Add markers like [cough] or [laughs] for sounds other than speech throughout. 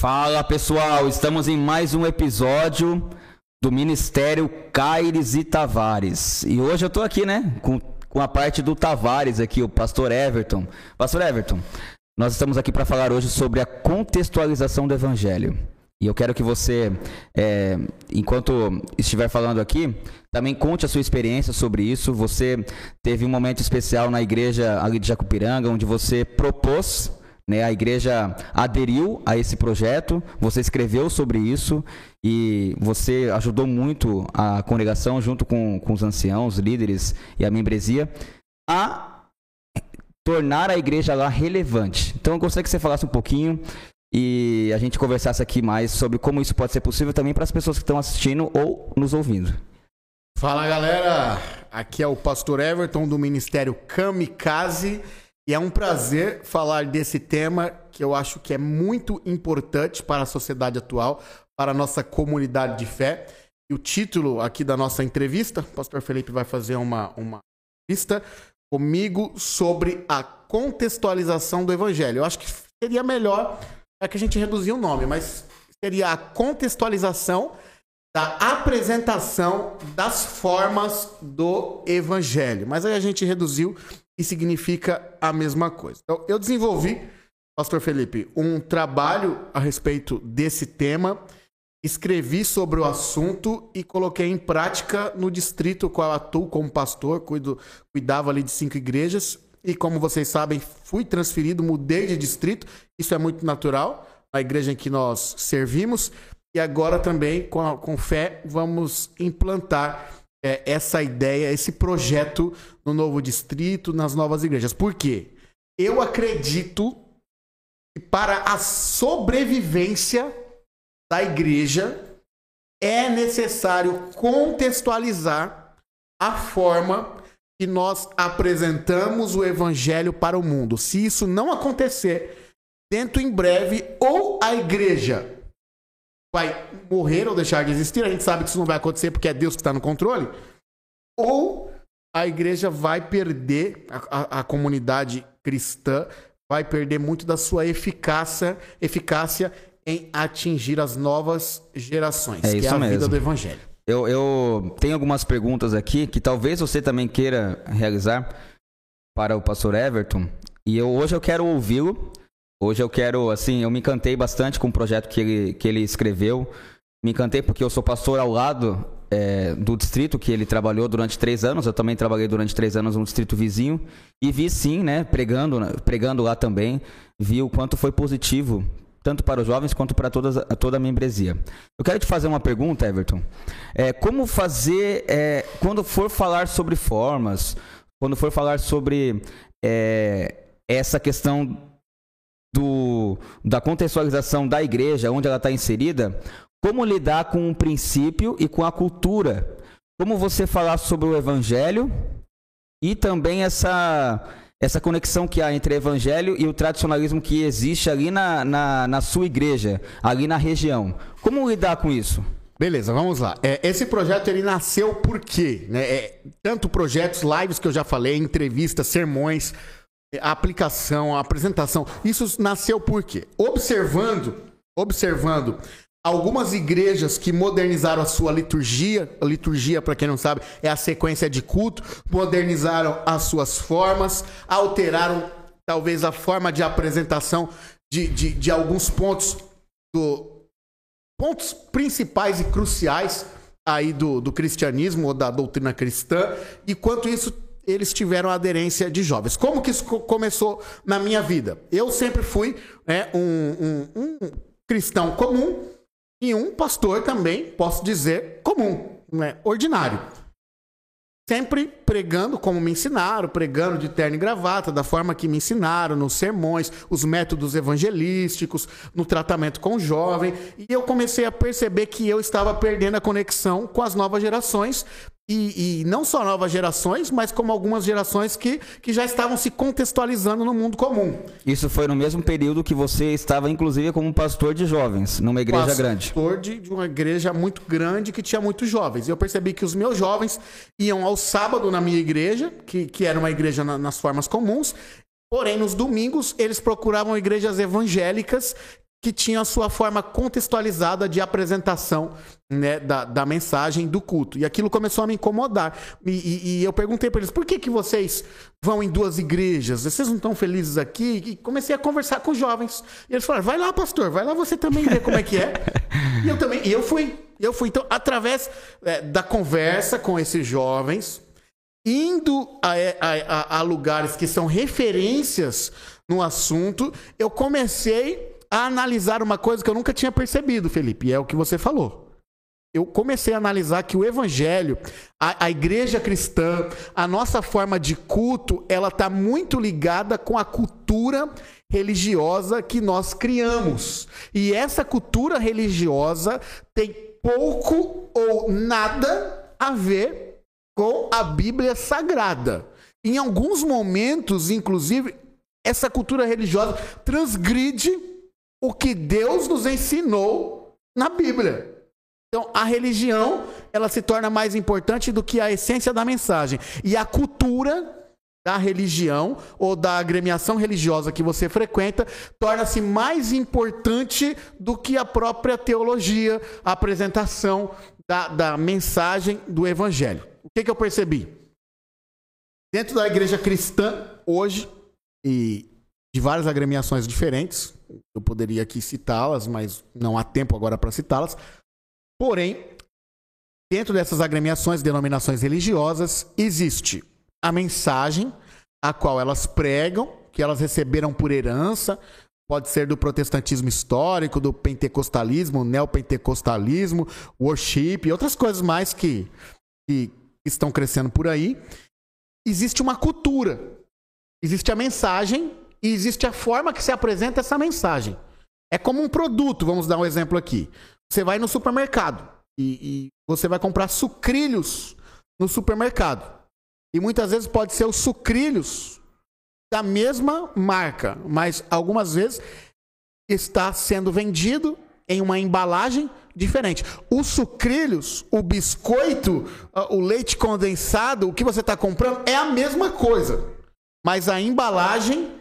Fala pessoal, estamos em mais um episódio do Ministério Caires e Tavares. E hoje eu tô aqui, né, com, com a parte do Tavares aqui, o pastor Everton. Pastor Everton, nós estamos aqui para falar hoje sobre a contextualização do Evangelho. E eu quero que você, é, enquanto estiver falando aqui, também conte a sua experiência sobre isso. Você teve um momento especial na igreja ali de Jacupiranga, onde você propôs, né, a igreja aderiu a esse projeto, você escreveu sobre isso e você ajudou muito a congregação, junto com, com os anciãos, líderes e a membresia, a tornar a igreja lá relevante. Então eu gostaria que você falasse um pouquinho e a gente conversasse aqui mais sobre como isso pode ser possível também para as pessoas que estão assistindo ou nos ouvindo. Fala galera, aqui é o Pastor Everton do Ministério Kamikaze e é um prazer falar desse tema que eu acho que é muito importante para a sociedade atual, para a nossa comunidade de fé. E o título aqui da nossa entrevista, o Pastor Felipe vai fazer uma, uma entrevista comigo sobre a contextualização do Evangelho. Eu acho que seria melhor é que a gente reduzir o nome, mas seria a contextualização da apresentação das formas do evangelho. Mas aí a gente reduziu e significa a mesma coisa. Então, eu desenvolvi, Pastor Felipe, um trabalho a respeito desse tema, escrevi sobre o assunto e coloquei em prática no distrito qual atuo como pastor, cuido, cuidava ali de cinco igrejas e como vocês sabem, fui transferido, mudei de distrito. Isso é muito natural, a igreja em que nós servimos. E agora também, com, a, com fé, vamos implantar é, essa ideia, esse projeto no novo distrito, nas novas igrejas. Por quê? Eu acredito que para a sobrevivência da igreja é necessário contextualizar a forma que nós apresentamos o evangelho para o mundo. Se isso não acontecer, dentro em breve, ou a igreja vai morrer ou deixar de existir, a gente sabe que isso não vai acontecer porque é Deus que está no controle, ou a igreja vai perder, a, a, a comunidade cristã vai perder muito da sua eficácia, eficácia em atingir as novas gerações, é que é a mesmo. vida do evangelho. Eu, eu tenho algumas perguntas aqui que talvez você também queira realizar para o pastor Everton. E eu, hoje eu quero ouvi-lo. Hoje eu quero, assim, eu me encantei bastante com o projeto que ele, que ele escreveu. Me encantei porque eu sou pastor ao lado é, do distrito que ele trabalhou durante três anos. Eu também trabalhei durante três anos no distrito vizinho. E vi sim, né, pregando, pregando lá também. Vi o quanto foi positivo tanto para os jovens quanto para todas, toda a membresia. Eu quero te fazer uma pergunta, Everton. É, como fazer, é, quando for falar sobre formas, quando for falar sobre é, essa questão do, da contextualização da igreja, onde ela está inserida, como lidar com o princípio e com a cultura? Como você falar sobre o evangelho e também essa essa conexão que há entre o evangelho e o tradicionalismo que existe ali na, na, na sua igreja, ali na região. Como lidar com isso? Beleza, vamos lá. É, esse projeto ele nasceu por quê? Né? É, tanto projetos, lives que eu já falei, entrevistas, sermões, a aplicação, apresentação. Isso nasceu por quê? Observando, observando Algumas igrejas que modernizaram a sua liturgia, a liturgia, para quem não sabe, é a sequência de culto, modernizaram as suas formas, alteraram talvez a forma de apresentação de, de, de alguns pontos, do, pontos principais e cruciais aí do, do cristianismo ou da doutrina cristã, e quanto isso eles tiveram aderência de jovens. Como que isso começou na minha vida? Eu sempre fui né, um, um, um cristão comum, e um pastor também, posso dizer, comum, né? ordinário. Sempre pregando como me ensinaram, pregando de terno e gravata, da forma que me ensinaram, nos sermões, os métodos evangelísticos, no tratamento com o jovem. E eu comecei a perceber que eu estava perdendo a conexão com as novas gerações, e, e, não só novas gerações, mas como algumas gerações que, que já estavam se contextualizando no mundo comum. Isso foi no mesmo período que você estava, inclusive, como pastor de jovens, numa igreja pastor grande. Pastor de, de uma igreja muito grande que tinha muitos jovens. E eu percebi que os meus jovens iam ao sábado na minha igreja, que, que era uma igreja na, nas formas comuns, Porém, nos domingos, eles procuravam igrejas evangélicas que tinha a sua forma contextualizada de apresentação né, da, da mensagem do culto. E aquilo começou a me incomodar. E, e, e eu perguntei para eles: por que, que vocês vão em duas igrejas? Vocês não estão felizes aqui? E comecei a conversar com os jovens. E eles falaram: vai lá, pastor, vai lá você também ver como é que é. [laughs] e eu também, e eu fui. Eu fui, então, através é, da conversa com esses jovens, indo a, a, a, lugares que são referências no assunto, eu comecei a analisar uma coisa que eu nunca tinha percebido, Felipe, e é o que você falou. Eu comecei a analisar que o evangelho, a, a igreja cristã, a nossa forma de culto, ela está muito ligada com a cultura religiosa que nós criamos. E essa cultura religiosa tem pouco ou nada a ver com a Bíblia Sagrada. Em alguns momentos, inclusive, essa cultura religiosa transgride o que Deus nos ensinou na Bíblia. Então, a religião, ela se torna mais importante do que a essência da mensagem. E a cultura da religião ou da agremiação religiosa que você frequenta torna-se mais importante do que a própria teologia, a apresentação da, da mensagem do evangelho. O que, que eu percebi? Dentro da igreja cristã, hoje, e de várias agremiações diferentes, eu poderia aqui citá-las, mas não há tempo agora para citá-las. Porém, dentro dessas agremiações, denominações religiosas, existe a mensagem a qual elas pregam, que elas receberam por herança, pode ser do protestantismo histórico, do pentecostalismo, neopentecostalismo, worship e outras coisas mais que, que estão crescendo por aí. Existe uma cultura, existe a mensagem e existe a forma que se apresenta essa mensagem. É como um produto, vamos dar um exemplo aqui. Você vai no supermercado e, e você vai comprar sucrilhos no supermercado. E muitas vezes pode ser os sucrilhos da mesma marca, mas algumas vezes está sendo vendido em uma embalagem diferente. Os sucrilhos, o biscoito, ah, o leite condensado, o que você está comprando é a mesma coisa, mas a embalagem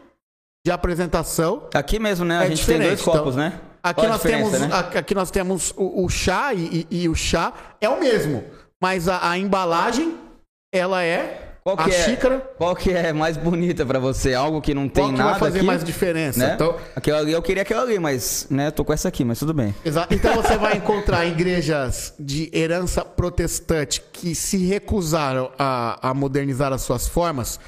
de apresentação. Aqui mesmo, né? A é gente diferente. tem dois copos, então, né? Aqui nós, temos, né? aqui nós temos o, o chá e, e, e, o chá é o mesmo, mas a, a embalagem ela é qual que a é, xícara. Qual que é mais bonita para você? Algo que não tem qual que nada. vai fazer aqui, mais diferença? Né? Então, aquela ali, eu queria aquela ali, mas né, tô com essa aqui, mas tudo bem. Exato. Então você vai encontrar igrejas de herança protestante que se recusaram a, a modernizar as suas formas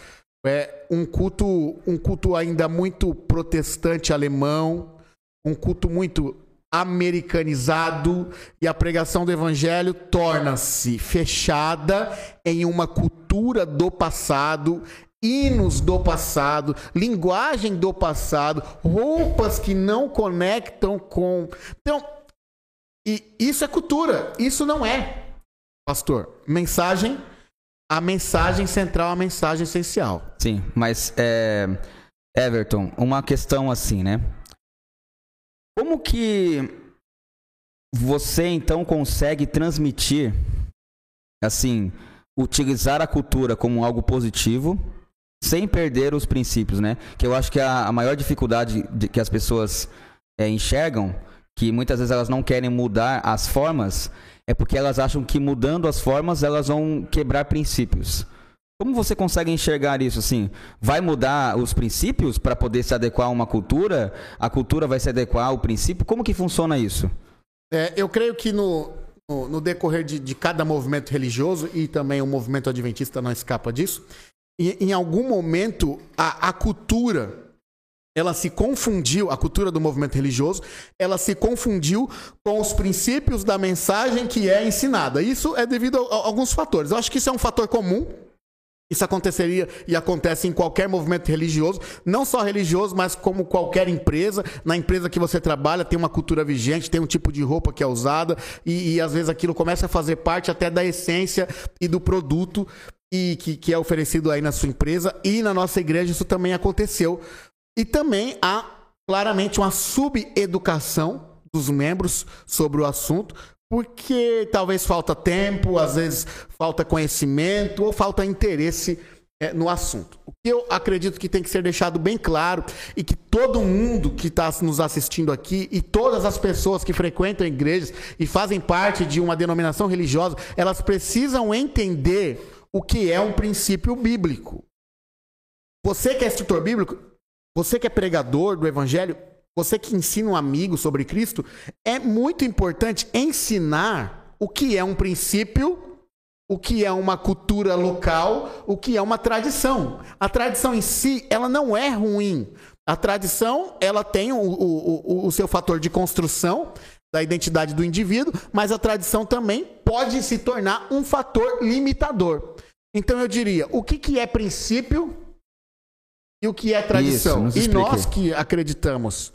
é um culto, um culto ainda muito protestante alemão, um culto muito americanizado e a pregação do evangelho torna-se fechada em uma cultura do passado, hinos do passado, linguagem do passado, roupas que não conectam com. Então, e isso é cultura, isso não é, pastor. Mensagem a mensagem central, a mensagem essencial. Sim, mas é, Everton, uma questão assim, né? Como que você então consegue transmitir, assim, utilizar a cultura como algo positivo, sem perder os princípios, né? Que eu acho que a, a maior dificuldade de, que as pessoas é, enxergam, que muitas vezes elas não querem mudar as formas, é porque elas acham que mudando as formas elas vão quebrar princípios. Como você consegue enxergar isso assim? Vai mudar os princípios para poder se adequar a uma cultura? A cultura vai se adequar ao princípio? Como que funciona isso? É, eu creio que no, no, no decorrer de, de, cada movimento religioso, e também o movimento adventista não escapa disso, em, em algum momento a, a cultura ela se confundiu, a cultura do movimento religioso, ela se confundiu com os princípios da mensagem que é ensinada. Isso é devido a, alguns fatores. Eu acho que isso é um fator comum. Isso aconteceria e acontece em qualquer movimento religioso, não só religioso, mas como qualquer empresa. Na empresa que você trabalha, tem uma cultura vigente, tem um tipo de roupa que é usada, e, e às vezes aquilo começa a fazer parte até da essência e do produto e que, que é oferecido aí na sua empresa. E na nossa igreja isso também aconteceu. E também há claramente uma subeducação dos membros sobre o assunto, porque talvez falta tempo, às vezes falta conhecimento ou falta interesse é, no assunto. O que eu acredito que tem que ser deixado bem claro e que todo mundo que está nos assistindo aqui e todas as pessoas que frequentam igrejas e fazem parte de uma denominação religiosa, elas precisam entender o que é um princípio bíblico. Você que é instrutor bíblico, você que é pregador do evangelho, você que ensina um amigo sobre Cristo, é muito importante ensinar o que é um princípio o que é uma cultura local, o que é uma tradição. A tradição em si, ela não é ruim. A tradição, ela tem o, o, o, seu fator de construção da identidade do indivíduo, mas a tradição também pode se tornar um fator limitador. Então eu diria, o que, que é princípio e o que é tradição? Isso, e nós que acreditamos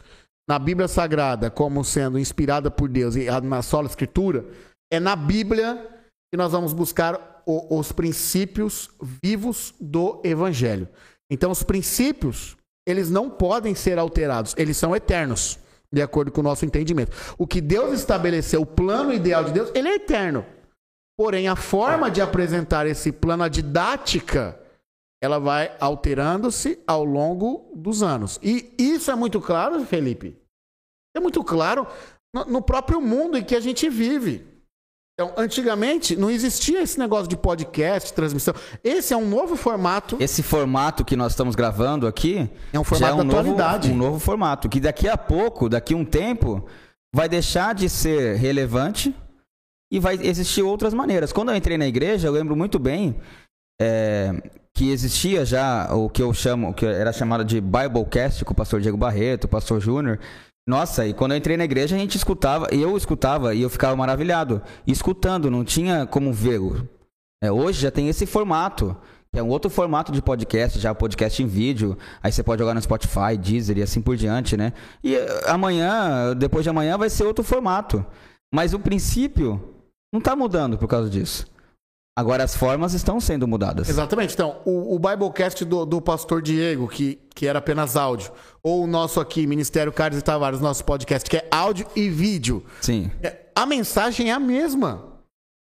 na Bíblia Sagrada como sendo inspirada por Deus e na sola escritura, é na Bíblia que nós vamos buscar o, os princípios vivos do Evangelho. Então, os princípios, eles não podem ser alterados, eles são eternos, de acordo com o nosso entendimento. O que Deus estabeleceu, o plano ideal de Deus, ele é eterno. Porém, a forma de apresentar esse plano, a didática, ela vai alterando-se ao longo dos anos. E isso é muito claro, Felipe. É muito claro no próprio mundo em que a gente vive. Então, antigamente não existia esse negócio de podcast, transmissão. Esse é um novo formato. Esse formato que nós estamos gravando aqui é um formato é um da atualidade. Novo, um novo formato que daqui a pouco, daqui a um tempo, vai deixar de ser relevante e vai existir outras maneiras. Quando eu entrei na igreja, eu lembro muito bem é, que existia já o que eu chamo, que era chamado de Biblecast com o pastor Diego Barreto, o pastor Júnior. Nossa, e quando eu entrei na igreja a gente escutava, eu escutava e eu ficava maravilhado. escutando, não tinha como ver. É, hoje já tem esse formato, que é um outro formato de podcast, já podcast em vídeo. Aí você pode jogar no Spotify, Deezer e assim por diante, né? E eh, amanhã, depois de amanhã, vai ser outro formato. Mas o princípio não está mudando por causa disso. Agora as formas estão sendo mudadas. Exatamente. Então, o, o Biblecast do, do pastor Diego, que, que era apenas áudio, ou o nosso aqui, Ministério Carlos e Tavares, nosso podcast, que é áudio e vídeo. Sim. É, a mensagem é a mesma.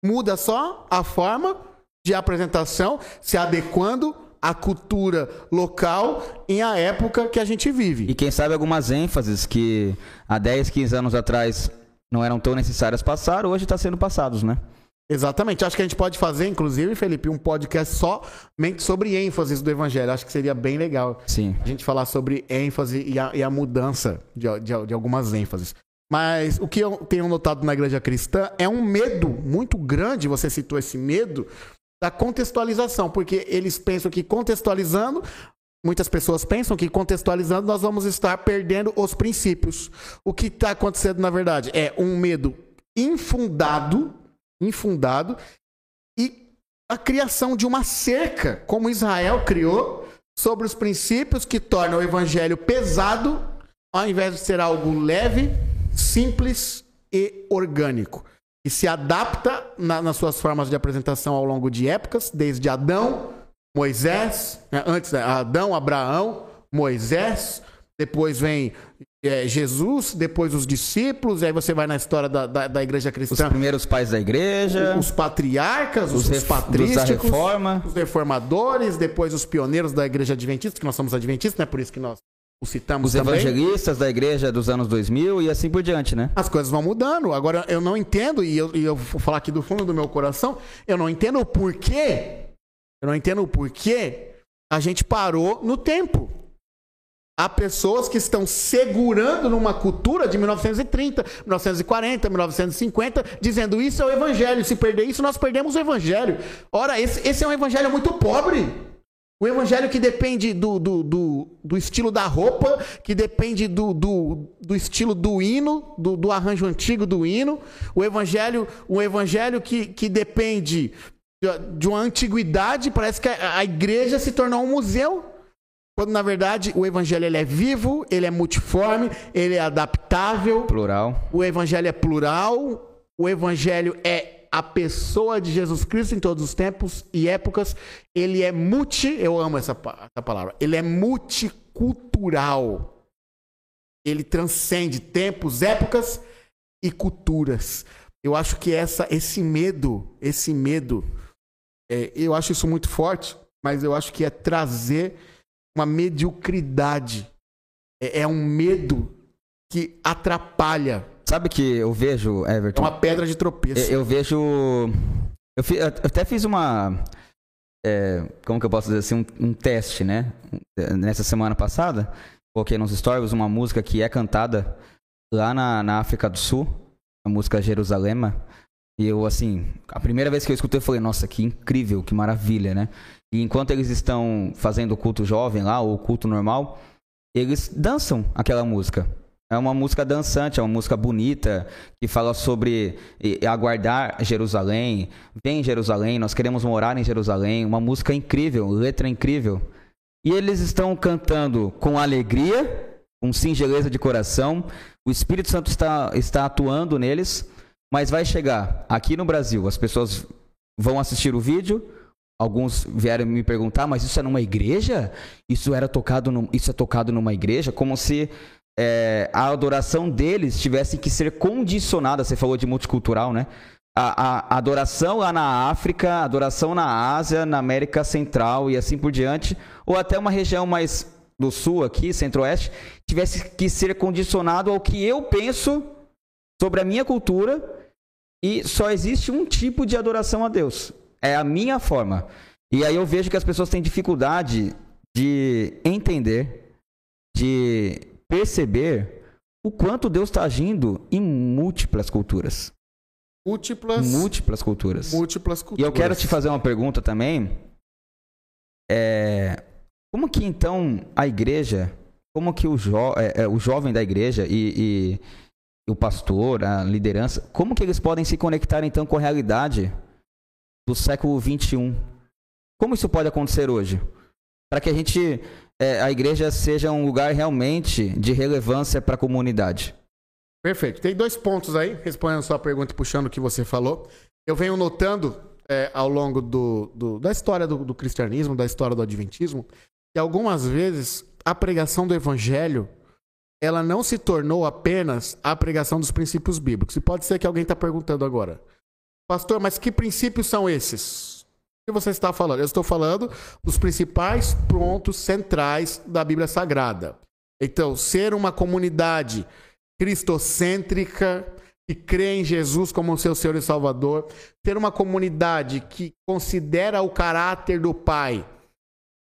Muda só a forma de apresentação, se adequando à cultura local em a época que a gente vive. E quem sabe algumas ênfases que há 10, 15 anos atrás não eram tão necessárias passar, hoje está sendo passados, né? Exatamente. Acho que a gente pode fazer, inclusive, Felipe, um podcast somente sobre ênfases do evangelho. Acho que seria bem legal Sim. a gente falar sobre ênfase e a, e a mudança de, de, de, algumas ênfases. Mas o que eu tenho notado na igreja cristã é um medo muito grande, você citou esse medo, da contextualização, porque eles pensam que contextualizando, muitas pessoas pensam que contextualizando nós vamos estar perdendo os princípios. O que está acontecendo, na verdade, é um medo infundado infundado e a criação de uma cerca, como Israel criou, sobre os princípios que tornam o evangelho pesado, ao invés de ser algo leve, simples e orgânico. E se adapta na, nas suas formas de apresentação ao longo de épocas, desde Adão, Moisés, né, antes né, Adão, Abraão, Moisés, depois vem é, Jesus, depois os discípulos, aí você vai na história da, da, da, igreja cristã. Os primeiros pais da igreja. Os patriarcas, os, os patrísticos. reforma. Os reformadores, depois os pioneiros da igreja adventista, que nós somos adventistas, né? Por isso que nós o citamos Os também. evangelistas da igreja dos anos 2000 e assim por diante, né? As coisas vão mudando. Agora, eu não entendo, e eu, e eu vou falar aqui do fundo do meu coração, eu não entendo o porquê, eu não entendo o porquê a gente parou no tempo. Há pessoas que estão segurando numa cultura de 1930, 1940, 1950, dizendo isso é o evangelho. Se perder isso, nós perdemos o evangelho. Ora, esse, esse é um evangelho muito pobre. O evangelho que depende do, do, do, do estilo da roupa, que depende do, do, do estilo do hino, do, do, arranjo antigo do hino. O evangelho, o evangelho que, que depende de uma antiguidade. Parece que a, a igreja se tornou um museu quando na verdade o evangelho ele é vivo, ele é multiforme, ele é adaptável. Plural. O evangelho é plural. O evangelho é a pessoa de Jesus Cristo em todos os tempos e épocas. Ele é multi, eu amo essa, essa palavra. Ele é multicultural. Ele transcende tempos, épocas e culturas. Eu acho que essa, esse medo, esse medo, é, eu acho isso muito forte mas eu acho que é trazer uma mediocridade. É, é um medo que atrapalha. Sabe que eu vejo, É Everton? uma pedra de tropeço. Eu, eu vejo. Eu, fi- eu até fiz uma. é, como que eu posso dizer assim? Um, um teste, né? Nessa semana passada. Coloquei nos stories uma música que é cantada lá na, na África do Sul. A música Jerusalema. E eu, assim, a primeira vez que eu escutei, eu falei, nossa, que incrível, que maravilha, né? E enquanto eles estão fazendo o culto jovem lá, ou o culto normal, eles dançam aquela música. É uma música dançante, é uma música bonita, que fala sobre aguardar Jerusalém. Vem Jerusalém, nós queremos morar em Jerusalém. Uma música incrível, letra incrível. E eles estão cantando com alegria, com singeleza de coração. O Espírito Santo está, está atuando neles, mas vai chegar aqui no Brasil. As pessoas vão assistir o vídeo. Alguns vieram me perguntar, mas isso é numa igreja? Isso era tocado, num- isso é tocado numa igreja? Como se é, a adoração deles tivesse que ser condicionada. Você falou de multicultural, né? A, a adoração lá na África, a adoração na Ásia, na América Central e assim por diante, ou até uma região mais do sul aqui, centro-oeste, tivesse que ser condicionado ao que eu penso sobre a minha cultura e só existe um tipo de adoração a Deus. É a minha forma. E aí eu vejo que as pessoas têm dificuldade de entender, de perceber o quanto Deus está agindo em múltiplas culturas. Múltiplas, Múltiplas culturas. múltiplas E culturas. eu quero te fazer uma pergunta também. É, como que então a igreja, como que o, jo, é, é, o jovem da igreja e, e- e o pastor, a liderança, como que eles podem se conectar então com a realidade do século 21? Como isso pode acontecer hoje? Para que a gente, é, a igreja seja um lugar realmente de relevância para a comunidade. Perfeito. Tem dois pontos aí, respondendo a sua pergunta e puxando o que você falou. Eu venho notando é, ao longo do, do- da história do, do cristianismo, da história do adventismo, que algumas vezes a pregação do evangelho ela não se tornou apenas a pregação dos princípios bíblicos. E pode ser que alguém está perguntando agora, pastor, mas que princípios são esses? O que você está falando? Eu estou falando dos principais pontos centrais da Bíblia Sagrada. Então, ser uma comunidade cristocêntrica, que crê em Jesus como seu Senhor e Salvador, ter uma comunidade que considera o caráter do Pai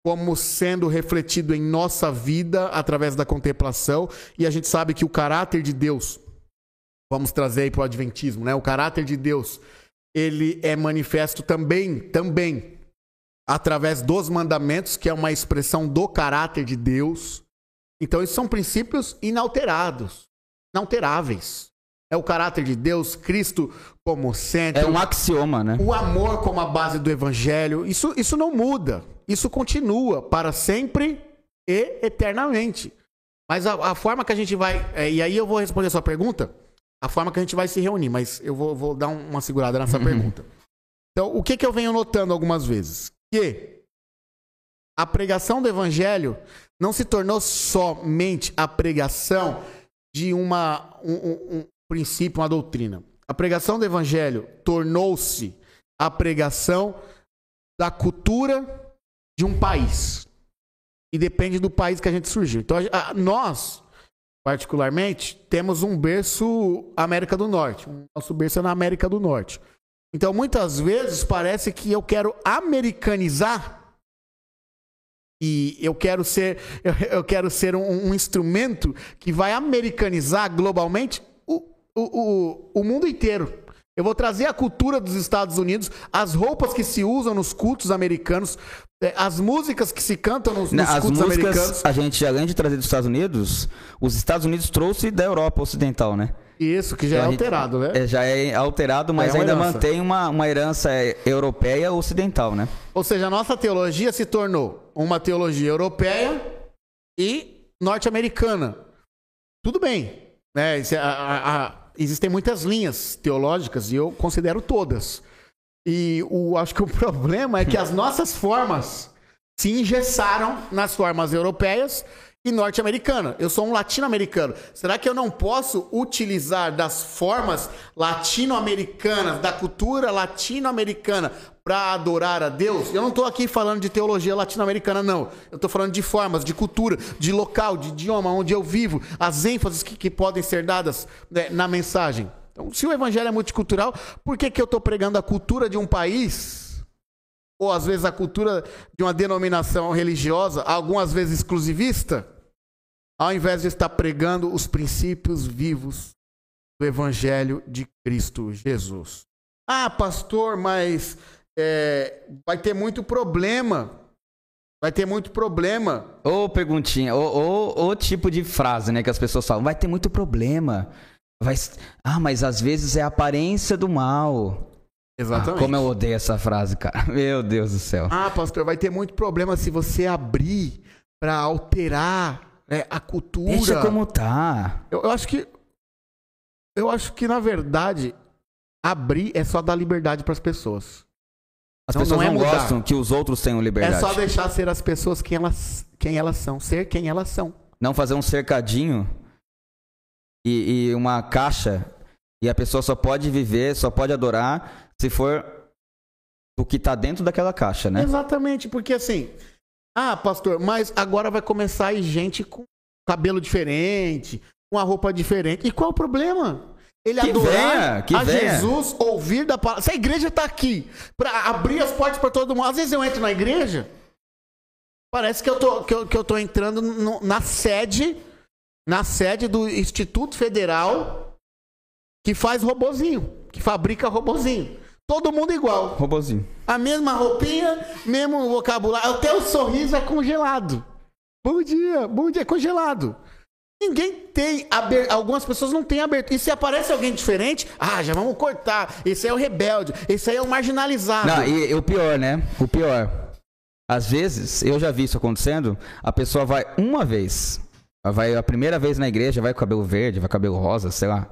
como sendo refletido em nossa vida através da contemplação, e a gente sabe que o caráter de Deus, vamos trazer aí para o Adventismo, né? O caráter de Deus, ele é manifesto também, também, através dos mandamentos, que é uma expressão do caráter de Deus. Então, esses são princípios inalterados, inalteráveis. É o caráter de Deus, Cristo como centro. É um axioma, né? O amor como a base do evangelho, isso, isso não muda. Isso continua para sempre e eternamente. Mas a, a forma que a gente vai. é, e aí eu vou responder a sua pergunta, a forma que a gente vai se reunir, mas eu vou, vou dar um- uma segurada nessa pergunta. Então, o que, que eu venho notando algumas vezes? Que a pregação do evangelho não se tornou somente a pregação de uma, um, um- um princípio, uma doutrina. A pregação do evangelho tornou-se a pregação da cultura de um país. E depende do país que a gente surgiu. Então, a- a- nós, particularmente, temos um berço América do Norte. Nosso berço é na América do Norte. Então, muitas vezes, parece que eu quero americanizar e eu quero ser, eu, [laughs] eu quero ser um, um instrumento que vai americanizar globalmente o, o, o, o mundo inteiro. Eu vou trazer a cultura dos Estados Unidos, as roupas que se usam nos cultos americanos, eh, as músicas que se cantam nos, nos As cultos músicas, americanos. a gente, além de trazer dos Estados Unidos, os Estados Unidos trouxe da Europa Ocidental, né? Isso, que já é gente- alterado, né? É, já é alterado, mas É ainda herança. mantém uma, uma herança é, europeia ocidental, né? Ou seja, a nossa teologia se tornou uma teologia europeia e norte-americana. Tudo bem. Né? É- a- a- a- existem muitas linhas teológicas e eu considero todas. E o, acho que o [laughs] problema é que as nossas formas se engessaram nas formas europeias e norte-americana. Eu sou um latino-americano. Será que eu não posso utilizar das formas latino-americanas, da cultura latino-americana, para adorar a Deus, eu não estou aqui falando de teologia latino-americana, não. Eu estou falando de formas, de cultura, de local, de idioma onde eu vivo, as ênfases que, que podem ser dadas né, na mensagem. Então, se o evangelho é multicultural, por que, que eu estou pregando a cultura de um país? Ou às vezes a cultura de uma denominação religiosa, algumas vezes exclusivista? Ao invés de estar pregando os princípios vivos do evangelho de Cristo Jesus. Ah, pastor, mas é, vai ter muito problema. Vai ter muito problema. Ou perguntinha, ou, ou, ou, tipo de frase, né, que as pessoas falam, vai ter muito problema. Vai... Ah, mas às vezes é a aparência do mal. Exatamente. Ah, como eu odeio essa frase, cara. [laughs] Meu Deus do céu. Ah, pastor, vai ter muito problema se você abrir para alterar né, a cultura. Deixa como tá. Eu, eu acho que eu acho que na verdade abrir é só dar liberdade para as pessoas. As não, pessoas não, é não gostam que os outros tenham liberdade. É só deixar ser as pessoas quem elas, quem elas são, ser quem elas são. Não fazer um cercadinho e, e uma caixa e a pessoa só pode viver, só pode adorar se for o que está dentro daquela caixa, né? Exatamente, porque assim, ah, pastor, mas agora vai começar a ir gente com cabelo diferente, com a roupa diferente. E qual o problema? Ele que adorar venha, a venha. Jesus, ouvir da palavra. Se a igreja está aqui para abrir as portas para todo mundo, às vezes eu entro na igreja, parece que eu tô, que eu, que eu tô entrando no, na sede, na sede do Instituto Federal que faz robozinho, que fabrica robozinho. Todo mundo igual. Robozinho. A mesma roupinha, mesmo vocabulário, até o sorriso é congelado. Bom dia, bom dia, congelado. Ninguém tem abertura. Algumas pessoas não têm abertura. E se aparece alguém diferente, ah, já vamos cortar. Esse é o rebelde. Esse aí é o marginalizado. Não, e, e o pior, né? O pior. Às vezes, eu já vi isso acontecendo, a pessoa vai uma vez. Vai a primeira vez na igreja, vai com cabelo verde, vai com cabelo rosa, sei lá.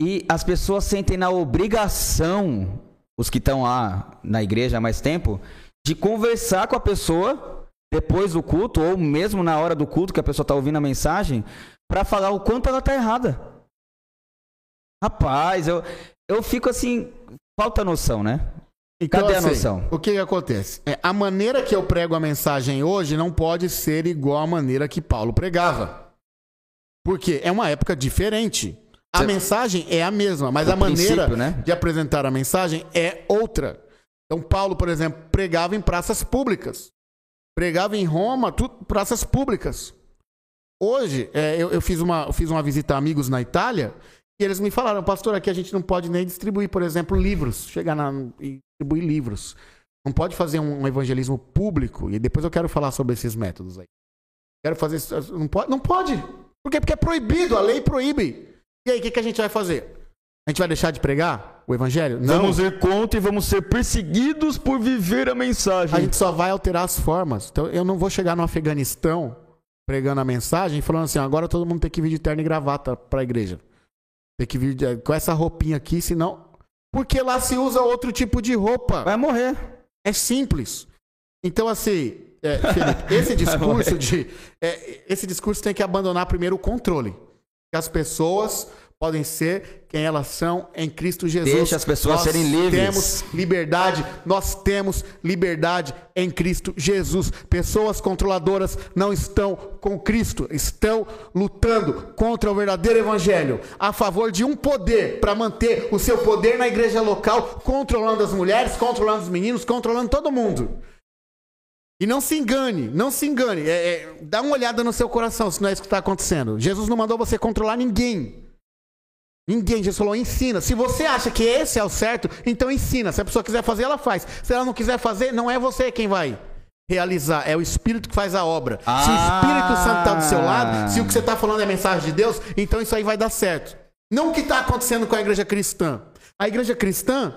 E as pessoas sentem na obrigação, os que estão lá na igreja há mais tempo, de conversar com a pessoa depois do culto, ou mesmo na hora do culto que a pessoa está ouvindo a mensagem, para falar o quanto ela está errada. Rapaz, eu, eu fico assim, falta noção, né? Então, Cadê assim, a noção? O que, que acontece? É, a maneira que eu prego a mensagem hoje não pode ser igual à maneira que Paulo pregava. Porque é uma época diferente. A Você... mensagem é a mesma, mas o a maneira né? de apresentar a mensagem é outra. Então, Paulo, por exemplo, pregava em praças públicas. Pregava em Roma, tudo, praças públicas. Hoje, é, eu, eu, fiz uma, eu fiz uma visita a amigos na Itália e eles me falaram, pastor, aqui a gente não pode nem distribuir, por exemplo, livros. Chegar na, e distribuir livros. Não pode fazer um evangelismo público. E depois eu quero falar sobre esses métodos aí. Quero fazer. Não pode? Não pode. Por quê? Porque é proibido. A lei proíbe. E aí, o que, que a gente vai fazer? A gente vai deixar de pregar o evangelho? Não. Vamos ir contra e vamos ser perseguidos por viver a mensagem. A gente só vai alterar as formas. Então eu não vou chegar no Afeganistão pregando a mensagem e falando assim: agora todo mundo tem que vir de terno e gravata para a igreja. Tem que vir de, com essa roupinha aqui, senão. Porque lá se usa outro tipo de roupa. Vai morrer. É simples. Então, assim, é, Felipe, [laughs] esse discurso de. É, esse discurso tem que abandonar primeiro o controle. Que as pessoas podem ser quem elas são em Cristo Jesus. Deixa as pessoas nós serem livres. Temos liberdade, nós temos liberdade em Cristo Jesus. Pessoas controladoras não estão com Cristo, estão lutando contra o verdadeiro evangelho, a favor de um poder para manter o seu poder na igreja local, controlando as mulheres, controlando os meninos, controlando todo mundo. E não se engane, não se engane. É, é, dá uma olhada no seu coração se não é isso que está acontecendo. Jesus não mandou você controlar ninguém. Ninguém, Jesus falou, ensina. Se você acha que esse é o certo, então ensina. Se a pessoa quiser fazer, ela faz. Se ela não quiser fazer, não é você quem vai realizar, é o Espírito que faz a obra. Ah. Se o Espírito Santo está do seu lado, se o que você está falando é a mensagem de Deus, então isso aí vai dar certo. Não o que está acontecendo com a igreja cristã. A igreja cristã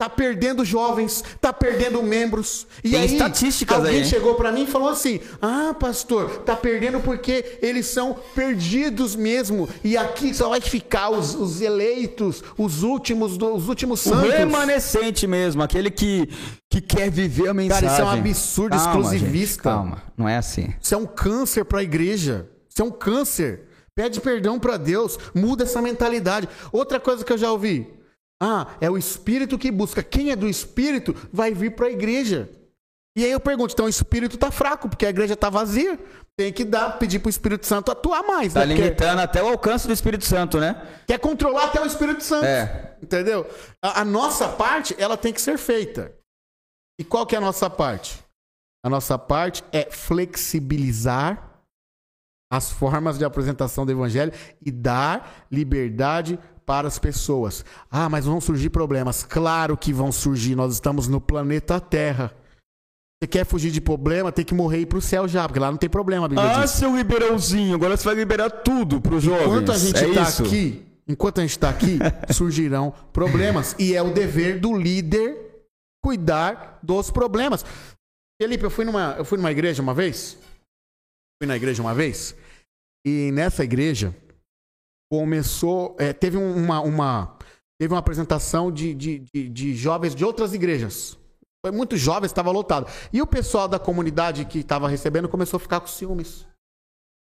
Tá perdendo jovens, tá perdendo membros. E Tem aí, estatísticas alguém aí, chegou para mim e falou assim: "Ah, pastor, tá perdendo porque eles são perdidos mesmo. E aqui só vai ficar os, os eleitos, os últimos, os últimos santos. O remanescente mesmo, aquele que que quer viver a mensagem. Cara, isso é um absurdo calma, exclusivista. Gente, calma, não é assim. Isso é um câncer para a igreja. Isso é um câncer. Pede perdão para Deus, muda essa mentalidade. Outra coisa que eu já ouvi: Ah, é o espírito que busca. Quem é do espírito vai vir para a igreja. E aí eu pergunto, então o espírito está fraco, porque a igreja está vazia. Tem que dar, pedir para o Espírito Santo atuar mais. Tá né? Porque limitando até o alcance do Espírito Santo, né? Quer controlar até o Espírito Santo. É. Entendeu? A, a nossa parte, ela tem que ser feita. E qual que é a nossa parte? A nossa parte é flexibilizar as formas de apresentação do evangelho e dar liberdade para as pessoas. Ah, mas vão surgir problemas. Claro que vão surgir. Nós estamos no planeta Terra. Você quer fugir de problema, tem que morrer e ir pro céu já, porque lá não tem problema, a Bíblia Ah, diz. seu liberãozinho, agora você vai liberar tudo pros jovens. Enquanto a gente é está isso? aqui, enquanto a gente está aqui, [laughs] surgirão problemas. E é o dever do líder cuidar dos problemas. Felipe, eu fui numa, eu fui numa igreja uma vez. Fui na igreja uma vez. E nessa igreja começou. é, teve um- uma, uma. Teve uma apresentação de, de, de, de jovens de outras igrejas. Foi muito jovens, estava lotado. E o pessoal da comunidade que estava recebendo começou a ficar com ciúmes.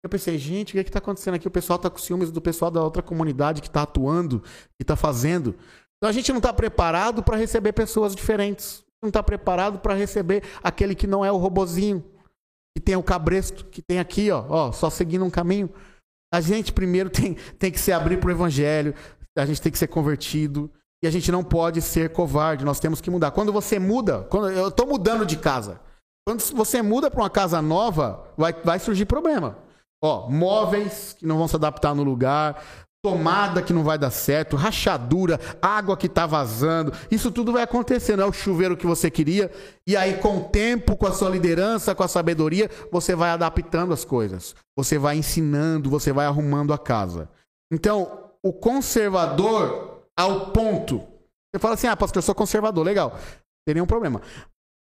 Eu pensei, gente, o que está acontecendo aqui? O pessoal está com ciúmes do pessoal da outra comunidade que está atuando, que está fazendo. Então a gente não está preparado para receber pessoas diferentes. Não está preparado para receber aquele que não é o robozinho, que tem o cabresto, que tem aqui, ó, ó, só seguindo um caminho. A gente primeiro [laughs] tem, tem que se abrir para o evangelho, a gente tem que ser convertido. E a gente não pode ser covarde, nós temos que mudar. Quando você muda, quando eu estou mudando de casa, quando você muda para uma casa nova, vai, vai surgir problema. Ó, móveis que não vão se adaptar no lugar, tomada que não vai dar certo, rachadura, água que tá vazando. Isso tudo vai acontecer, não é o chuveiro que você queria. E aí, com o tempo, com a sua liderança, com a sabedoria, você vai adaptando as coisas. Você vai ensinando, você vai arrumando a casa. Então, o conservador ao ponto. Você fala assim: ah, pastor, eu sou conservador, legal. Não tem nenhum problema.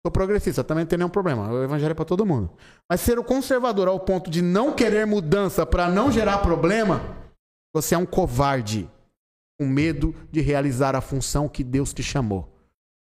Sou progressista, também não tem nenhum problema. O evangelho é para todo mundo. Mas ser o conservador ao ponto de não querer mudança para não gerar problema, você é um covarde, com medo de realizar a função que Deus te chamou.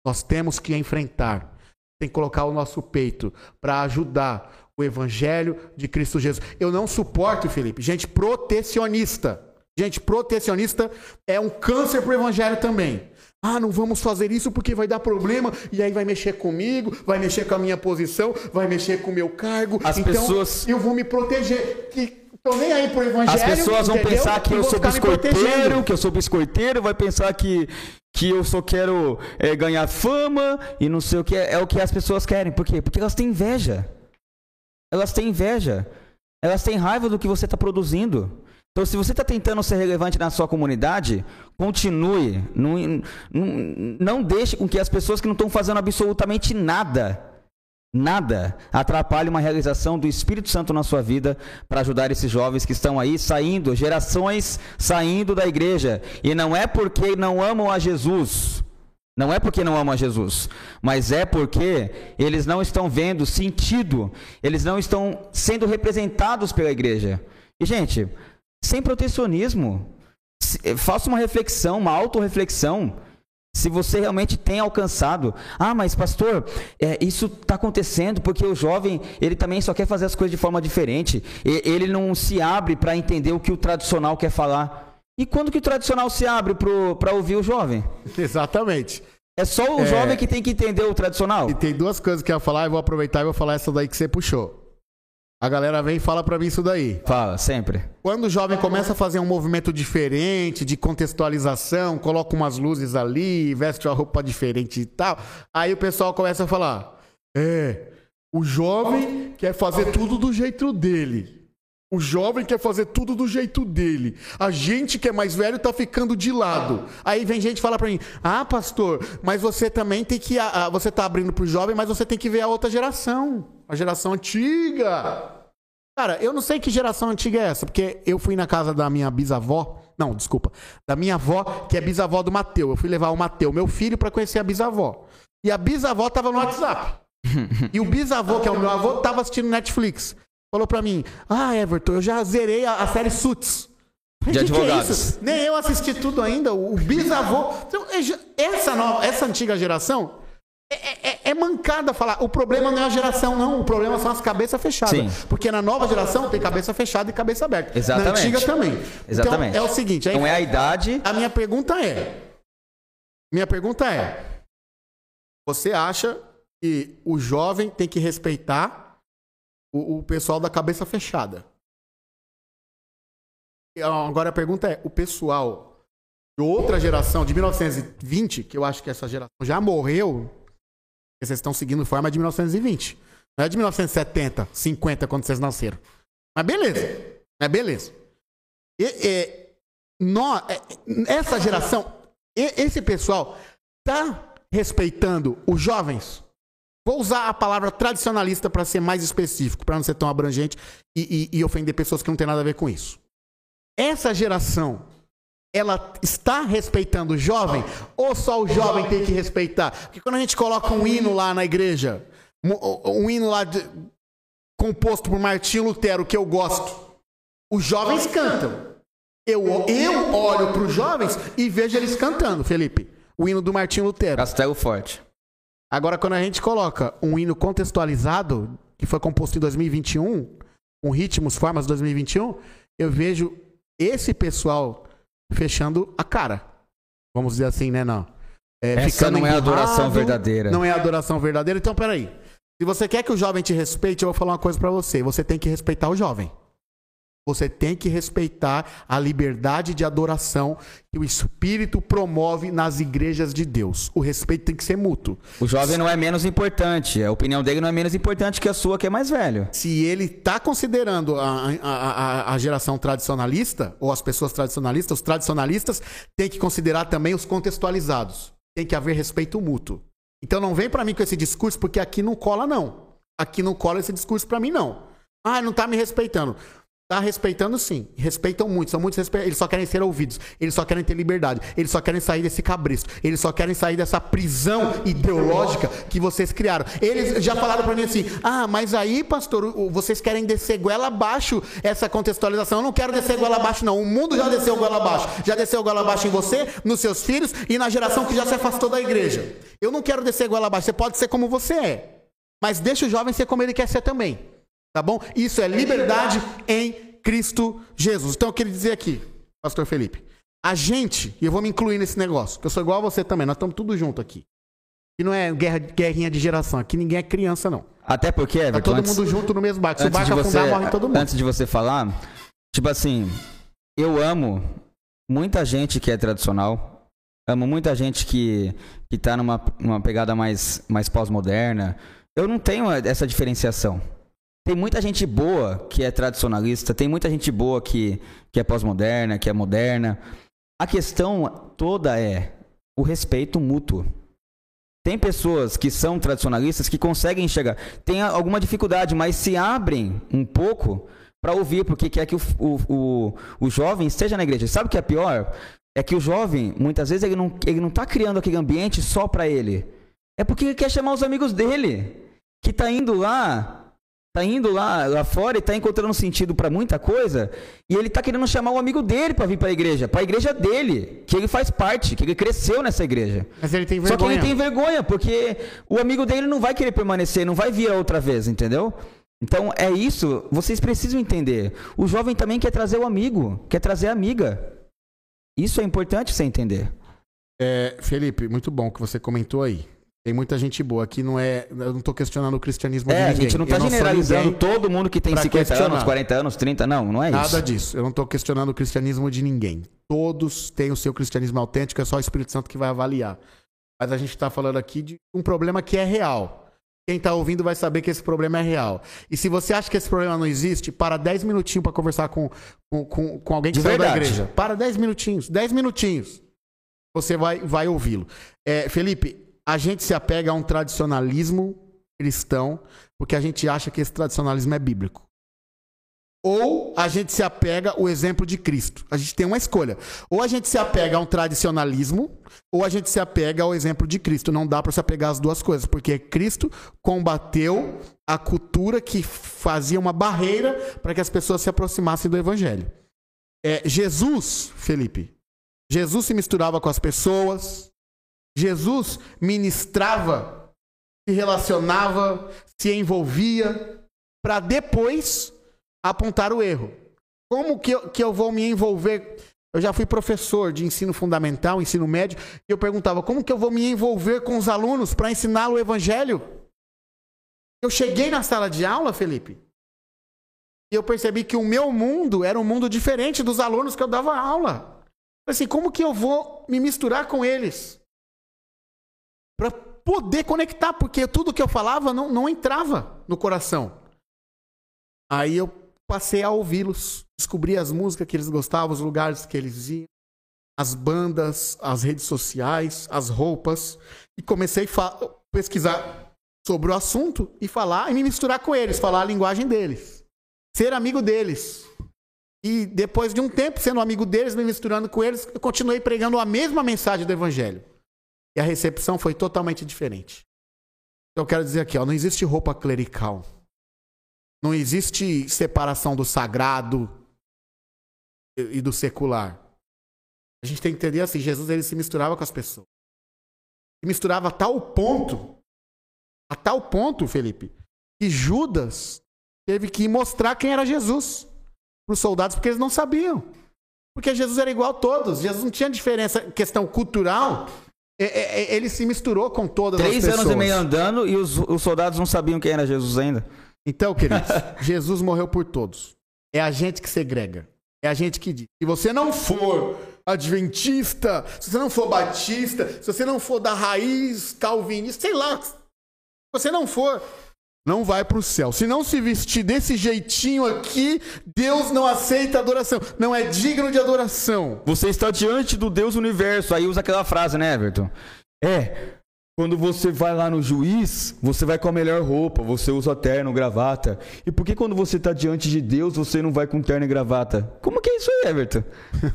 Nós temos que enfrentar, tem que colocar o nosso peito para ajudar o evangelho de Cristo Jesus. Eu não suporto, Felipe, gente protecionista. Gente, protecionista é um câncer pro evangelho também. Ah, não vamos fazer isso porque vai dar problema e aí vai mexer comigo, vai mexer com a minha posição, vai mexer com o meu cargo. As então pessoas- eu vou me proteger. Que tô nem aí pro evangelho. As pessoas vão entendeu? pensar que eu vou sou biscoiteiro, que eu sou biscoiteiro, vai pensar que, que eu só quero é, ganhar fama e não sei o que. É, o que as pessoas querem. Por quê? Porque elas têm inveja. Elas têm inveja. Elas têm raiva do que você está produzindo. Então, se você está tentando ser relevante na sua comunidade, continue. Não, não, não deixe com que as pessoas que não estão fazendo absolutamente nada Nada atrapalhe uma realização do Espírito Santo na sua vida para ajudar esses jovens que estão aí saindo, gerações saindo da igreja. E não é porque não amam a Jesus, não é porque não amam a Jesus, mas é porque eles não estão vendo sentido, eles não estão sendo representados pela igreja. E, gente, sem protecionismo, eh, faça uma reflexão, uma autorreflexão. Se você realmente tem alcançado, ah, mas pastor, é, isso está acontecendo porque o jovem ele também só quer fazer as coisas de forma diferente. E- ele não se abre para entender o que o tradicional quer falar. E quando que o tradicional se abre para ouvir o jovem? [laughs] Exatamente. É só o É. jovem que tem que entender o tradicional. E tem duas coisas que eu ia falar, eu vou aproveitar e vou falar essa daí que você puxou. A galera vem e fala pra mim isso daí. Fala, sempre. Quando o jovem começa a fazer um movimento diferente, de contextualização, coloca umas luzes ali, veste uma roupa diferente e tal, aí o pessoal começa a falar: é, o jovem quer fazer tudo do jeito dele. O jovem quer fazer tudo do jeito dele. A gente que é mais velho tá ficando de lado. Aí vem gente falar pra mim: "Ah, pastor, mas você também tem que ah, você tá abrindo pro jovem, mas você tem que ver a outra geração, a geração antiga". Cara, eu não sei que geração antiga é essa, porque eu fui na casa da minha bisavó, não, desculpa, da minha avó, que é bisavó do Mateu. Eu fui levar o Mateu, meu filho, pra conhecer a bisavó. E a bisavó tava no WhatsApp. [laughs] E o bisavô, que é o meu avô, tava assistindo Netflix. Falou pra mim: Ah, Everton, eu já zerei a, a série Suits. De "Que que é advogados." isso? Nem eu assisti tudo ainda. O, bisavô. Então, é essa, nova, essa antiga geração é, é- é mancada falar. O problema não é a geração, não. O problema são as cabeças fechadas. Sim. Porque na nova geração tem cabeça fechada e cabeça aberta. Exatamente. Na antiga também. Exatamente. Então é o seguinte. aí- Não é a idade. a minha pergunta é: Minha pergunta é: você acha que o jovem tem que respeitar o, o pessoal da cabeça fechada? Agora a pergunta é: o pessoal de outra geração, de 1920, que eu acho que essa geração já morreu, vocês estão seguindo forma de 1920. Não é de 1970, 50, quando vocês nasceram. Mas beleza. Mas beleza. E, e, nós, essa geração, esse pessoal, tá respeitando os jovens? Vou usar a palavra tradicionalista para ser mais específico, para não ser tão abrangente e, e, e ofender pessoas que não têm nada a ver com isso. Essa geração ela está respeitando o jovem ou só o jovem tem que respeitar? Porque quando a gente coloca um hino lá na igreja, um, um hino lá de, composto por Martinho Lutero que eu gosto, os jovens cantam. Eu, eu olho para os jovens e vejo eles cantando, Felipe. O hino do Martinho Lutero. Castelo Forte. Agora, quando a gente coloca um hino contextualizado, que foi composto em 2021, com ritmos, formas de 2021, eu vejo esse pessoal fechando a cara. Vamos dizer assim, né? Não. É, Essa não é adoração verdadeira. Não é adoração verdadeira. Então, peraí. Se você quer que o jovem te respeite, eu vou falar uma coisa para você. Você tem que respeitar o jovem. Você tem que respeitar a liberdade de adoração que o Espírito promove nas igrejas de Deus. O respeito tem que ser mútuo. O jovem não é menos importante. A opinião dele não é menos importante que a sua, que é mais velho. Se ele está considerando a, a, a, geração tradicionalista, ou as pessoas tradicionalistas, os tradicionalistas têm que considerar também os contextualizados. Tem que haver respeito mútuo. Então não vem para mim com esse discurso, porque aqui não cola, não. Aqui não cola esse discurso para mim, não. Ah, não está me respeitando. Tá respeitando sim. Respeitam muito. São muitos respe... Eles só querem ser ouvidos. Eles só querem ter liberdade. Eles só querem sair desse cabresto. Eles só querem sair dessa prisão ideológica que vocês criaram. Eles já falaram para mim assim: ah, mas aí, pastor, vocês querem descer goela abaixo essa contextualização. Eu não quero descer goela abaixo, não. O mundo já desceu goela abaixo. Já desceu goela abaixo em você, nos seus filhos e na geração que já se afastou da igreja. Eu não quero descer goela abaixo. Você pode ser como você é. Mas deixa o jovem ser como ele quer ser também. Tá bom? Isso é liberdade em Cristo Jesus. Então eu queria dizer aqui, Pastor Felipe, a gente, e eu vou me incluir nesse negócio, que eu sou igual a você também, nós estamos tudo junto aqui. E não é guerra, guerrinha de geração, aqui ninguém é criança, não. Até porque, Everton, Tá todo antes, mundo junto no mesmo barco. Se o barco afundar, você, morre todo mundo. Antes de você falar, tipo assim, eu amo muita gente que é tradicional, amo muita gente que, que tá numa, numa pegada mais, mais pós-moderna. Eu não tenho essa diferenciação. Tem muita gente boa que é tradicionalista, tem muita gente boa que, que é pós-moderna, que é moderna. A questão toda é o respeito mútuo. Tem pessoas que são tradicionalistas que conseguem enxergar, tem alguma dificuldade, mas se abrem um pouco para ouvir, porque quer que o, o, o, o jovem esteja na igreja. Sabe o que é pior? É que o jovem, muitas vezes, ele não, ele não tá criando aquele ambiente só para ele. É porque ele quer chamar os amigos dele, que tá indo lá tá indo lá, lá fora e tá encontrando sentido para muita coisa, e ele tá querendo chamar o um amigo dele para vir para a igreja, para a igreja dele, que ele faz parte, que ele cresceu nessa igreja. Mas ele tem vergonha. Só que ele tem vergonha, porque o amigo dele não vai querer permanecer, não vai vir outra vez, entendeu? Então é isso, vocês precisam entender. O jovem também quer trazer o amigo, quer trazer a amiga. Isso é importante você entender. É, Felipe, muito bom que você comentou aí. Tem muita gente boa. Aqui não é. Eu não tô questionando o cristianismo é, de ninguém. a gente não tá generalizando todo mundo que tem 50 questionar. anos, 40 anos, 30. Não, não é Nada isso. Nada disso. Eu não tô questionando o cristianismo de ninguém. Todos têm o seu cristianismo autêntico, é só o Espírito Santo que vai avaliar. Mas a gente está falando aqui de um problema que é real. Quem está ouvindo vai saber que esse problema é real. E se você acha que esse problema não existe, para 10 minutinhos para conversar com, com, com, com, alguém que saiu da igreja. Para 10 minutinhos. 10 minutinhos. Você vai, vai ouvi-lo. É, Felipe, a gente se apega a um tradicionalismo cristão porque a gente acha que esse tradicionalismo é bíblico. Ou a gente se apega ao exemplo de Cristo. A gente tem uma escolha. Ou a gente se apega a um tradicionalismo, ou a gente se apega ao exemplo de Cristo. Não dá para se apegar às duas coisas, porque Cristo combateu a cultura que fazia uma barreira para que as pessoas se aproximassem do Evangelho. É, Jesus, Felipe, Jesus se misturava com as pessoas, Jesus ministrava, se relacionava, se envolvia, para depois apontar o erro. Como que eu, que eu vou me envolver Eu já fui professor de ensino fundamental, ensino médio, e eu perguntava como que eu vou me envolver com os alunos para ensinar o evangelho? Eu cheguei na sala de aula, Felipe, e eu percebi que o meu mundo era um mundo diferente dos alunos que eu dava aula. Assim, como que eu vou me misturar com eles? Para poder conectar, porque tudo que eu falava não, não entrava no coração. Aí eu passei a ouvi-los, descobri as músicas que eles gostavam, os lugares que eles iam, as bandas, as redes sociais, as roupas, e comecei a pesquisar sobre o assunto e falar e me misturar com eles, falar a linguagem deles, ser amigo deles. E depois de um tempo sendo amigo deles, me misturando com eles, eu continuei pregando a mesma mensagem do evangelho. E a recepção foi totalmente diferente. Então eu quero dizer aqui, ó, não existe roupa clerical. Não existe separação do sagrado e do secular. A gente tem que entender assim, Jesus ele se misturava com as pessoas. Se misturava a tal ponto, a tal ponto, Felipe, que Judas teve que mostrar quem era Jesus para os soldados, porque eles não sabiam. Porque Jesus era igual a todos. Jesus não tinha diferença, questão cultural. É, é, é, ele se misturou com todas Três as pessoas. Três anos e meio andando e os, os soldados não sabiam quem era Jesus ainda. Então, queridos, [laughs] Jesus morreu por todos. É a gente que segrega. É a gente que diz. Se você não for adventista, se você não for batista, se você não for da raiz calvinista, sei lá. Se você não for, não vai para o céu. Se não se vestir desse jeitinho aqui, Deus não aceita adoração. Não é digno de adoração. Você está diante do Deus universo. Aí usa aquela frase, né, Everton? É, quando você vai lá no juiz, você vai com a melhor roupa, você usa terno, gravata. E por que quando você está diante de Deus, você não vai com terno e gravata? Como que é isso aí, Everton?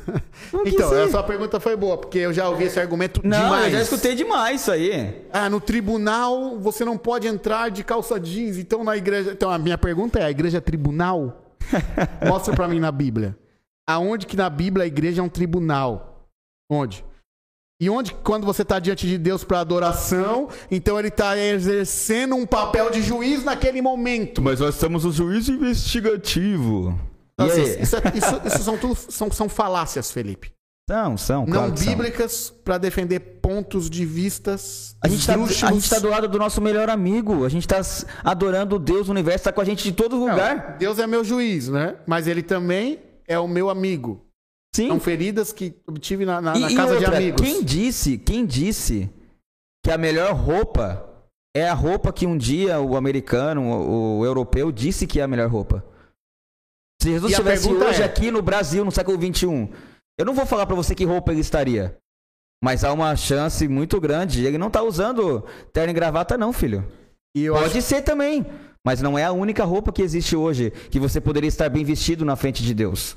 [laughs] então, essa pergunta foi boa, porque eu já ouvi esse argumento não, demais. Não, eu já escutei demais isso aí. Ah, no tribunal você não pode entrar de calça jeans, então na igreja... Então a minha pergunta é, a igreja é tribunal? [laughs] Mostra para mim na Bíblia. Aonde que na Bíblia a igreja é um tribunal? Onde? E onde, quando você está diante de Deus para adoração, então ele está exercendo um papel de juiz naquele momento. Mas nós estamos no juízo investigativo. Então, isso, isso, isso, isso, são, tudo, são, são falácias, Felipe. São, são. Não bíblicas para defender pontos de vistas. A gente está tá do lado do nosso melhor amigo. A gente está adorando o Deus, o universo está com a gente de todo lugar. Não, Deus é meu juiz, né? Mas ele também é o meu amigo. Sim. São feridas que obtive na, na, e, na casa outra, de amigos. Quem disse, quem disse que a melhor roupa é a roupa que um dia o americano, o, o europeu, disse que é a melhor roupa? Se Jesus estivesse hoje é... aqui no Brasil, no século XXI, eu não vou falar para você que roupa ele estaria. Mas há uma chance muito grande. Ele não tá usando terno e gravata, não, filho. Pode acho... ser também. Mas não é a única roupa que existe hoje que você poderia estar bem vestido na frente de Deus.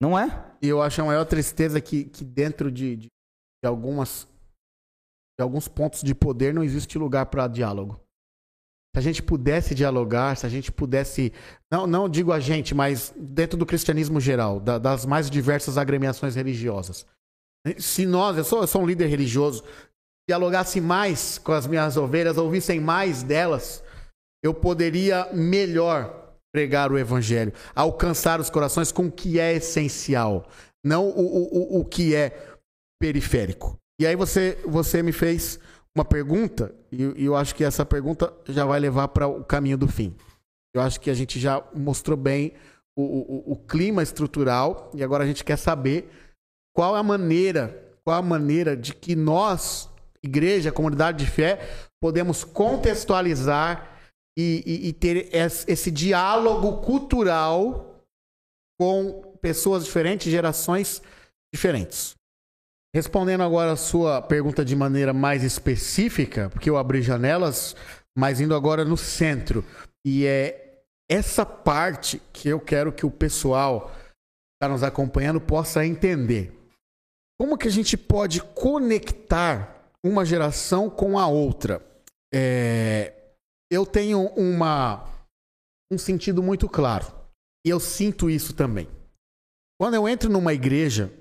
Não é? E eu acho a maior tristeza que, que dentro de, de, de algumas de alguns pontos de poder não existe lugar para diálogo. Se a gente pudesse dialogar, se a gente pudesse. Não, não digo a gente, mas dentro do cristianismo geral, da, das mais diversas agremiações religiosas. Se nós, eu sou, eu sou um líder religioso, dialogasse mais com as minhas ovelhas, ouvissem mais delas, eu poderia melhor pregar o evangelho, alcançar os corações com o que é essencial, não o, o, o que é periférico. E aí você, você me fez uma pergunta, e, eu acho que essa pergunta já vai levar para o caminho do fim. Eu acho que a gente já mostrou bem o, o, o clima estrutural, e agora a gente quer saber qual a maneira, qual a maneira de que nós, igreja, comunidade de fé, podemos contextualizar e, e, e ter esse diálogo cultural com pessoas diferentes, gerações diferentes. Respondendo agora a sua pergunta de maneira mais específica, porque eu abri janelas, mas indo agora no centro. E é essa parte que eu quero que o pessoal que está nos acompanhando possa entender. Como que a gente pode conectar uma geração com a outra? É, eu tenho uma, um sentido muito claro. E eu sinto isso também. Quando eu entro numa igreja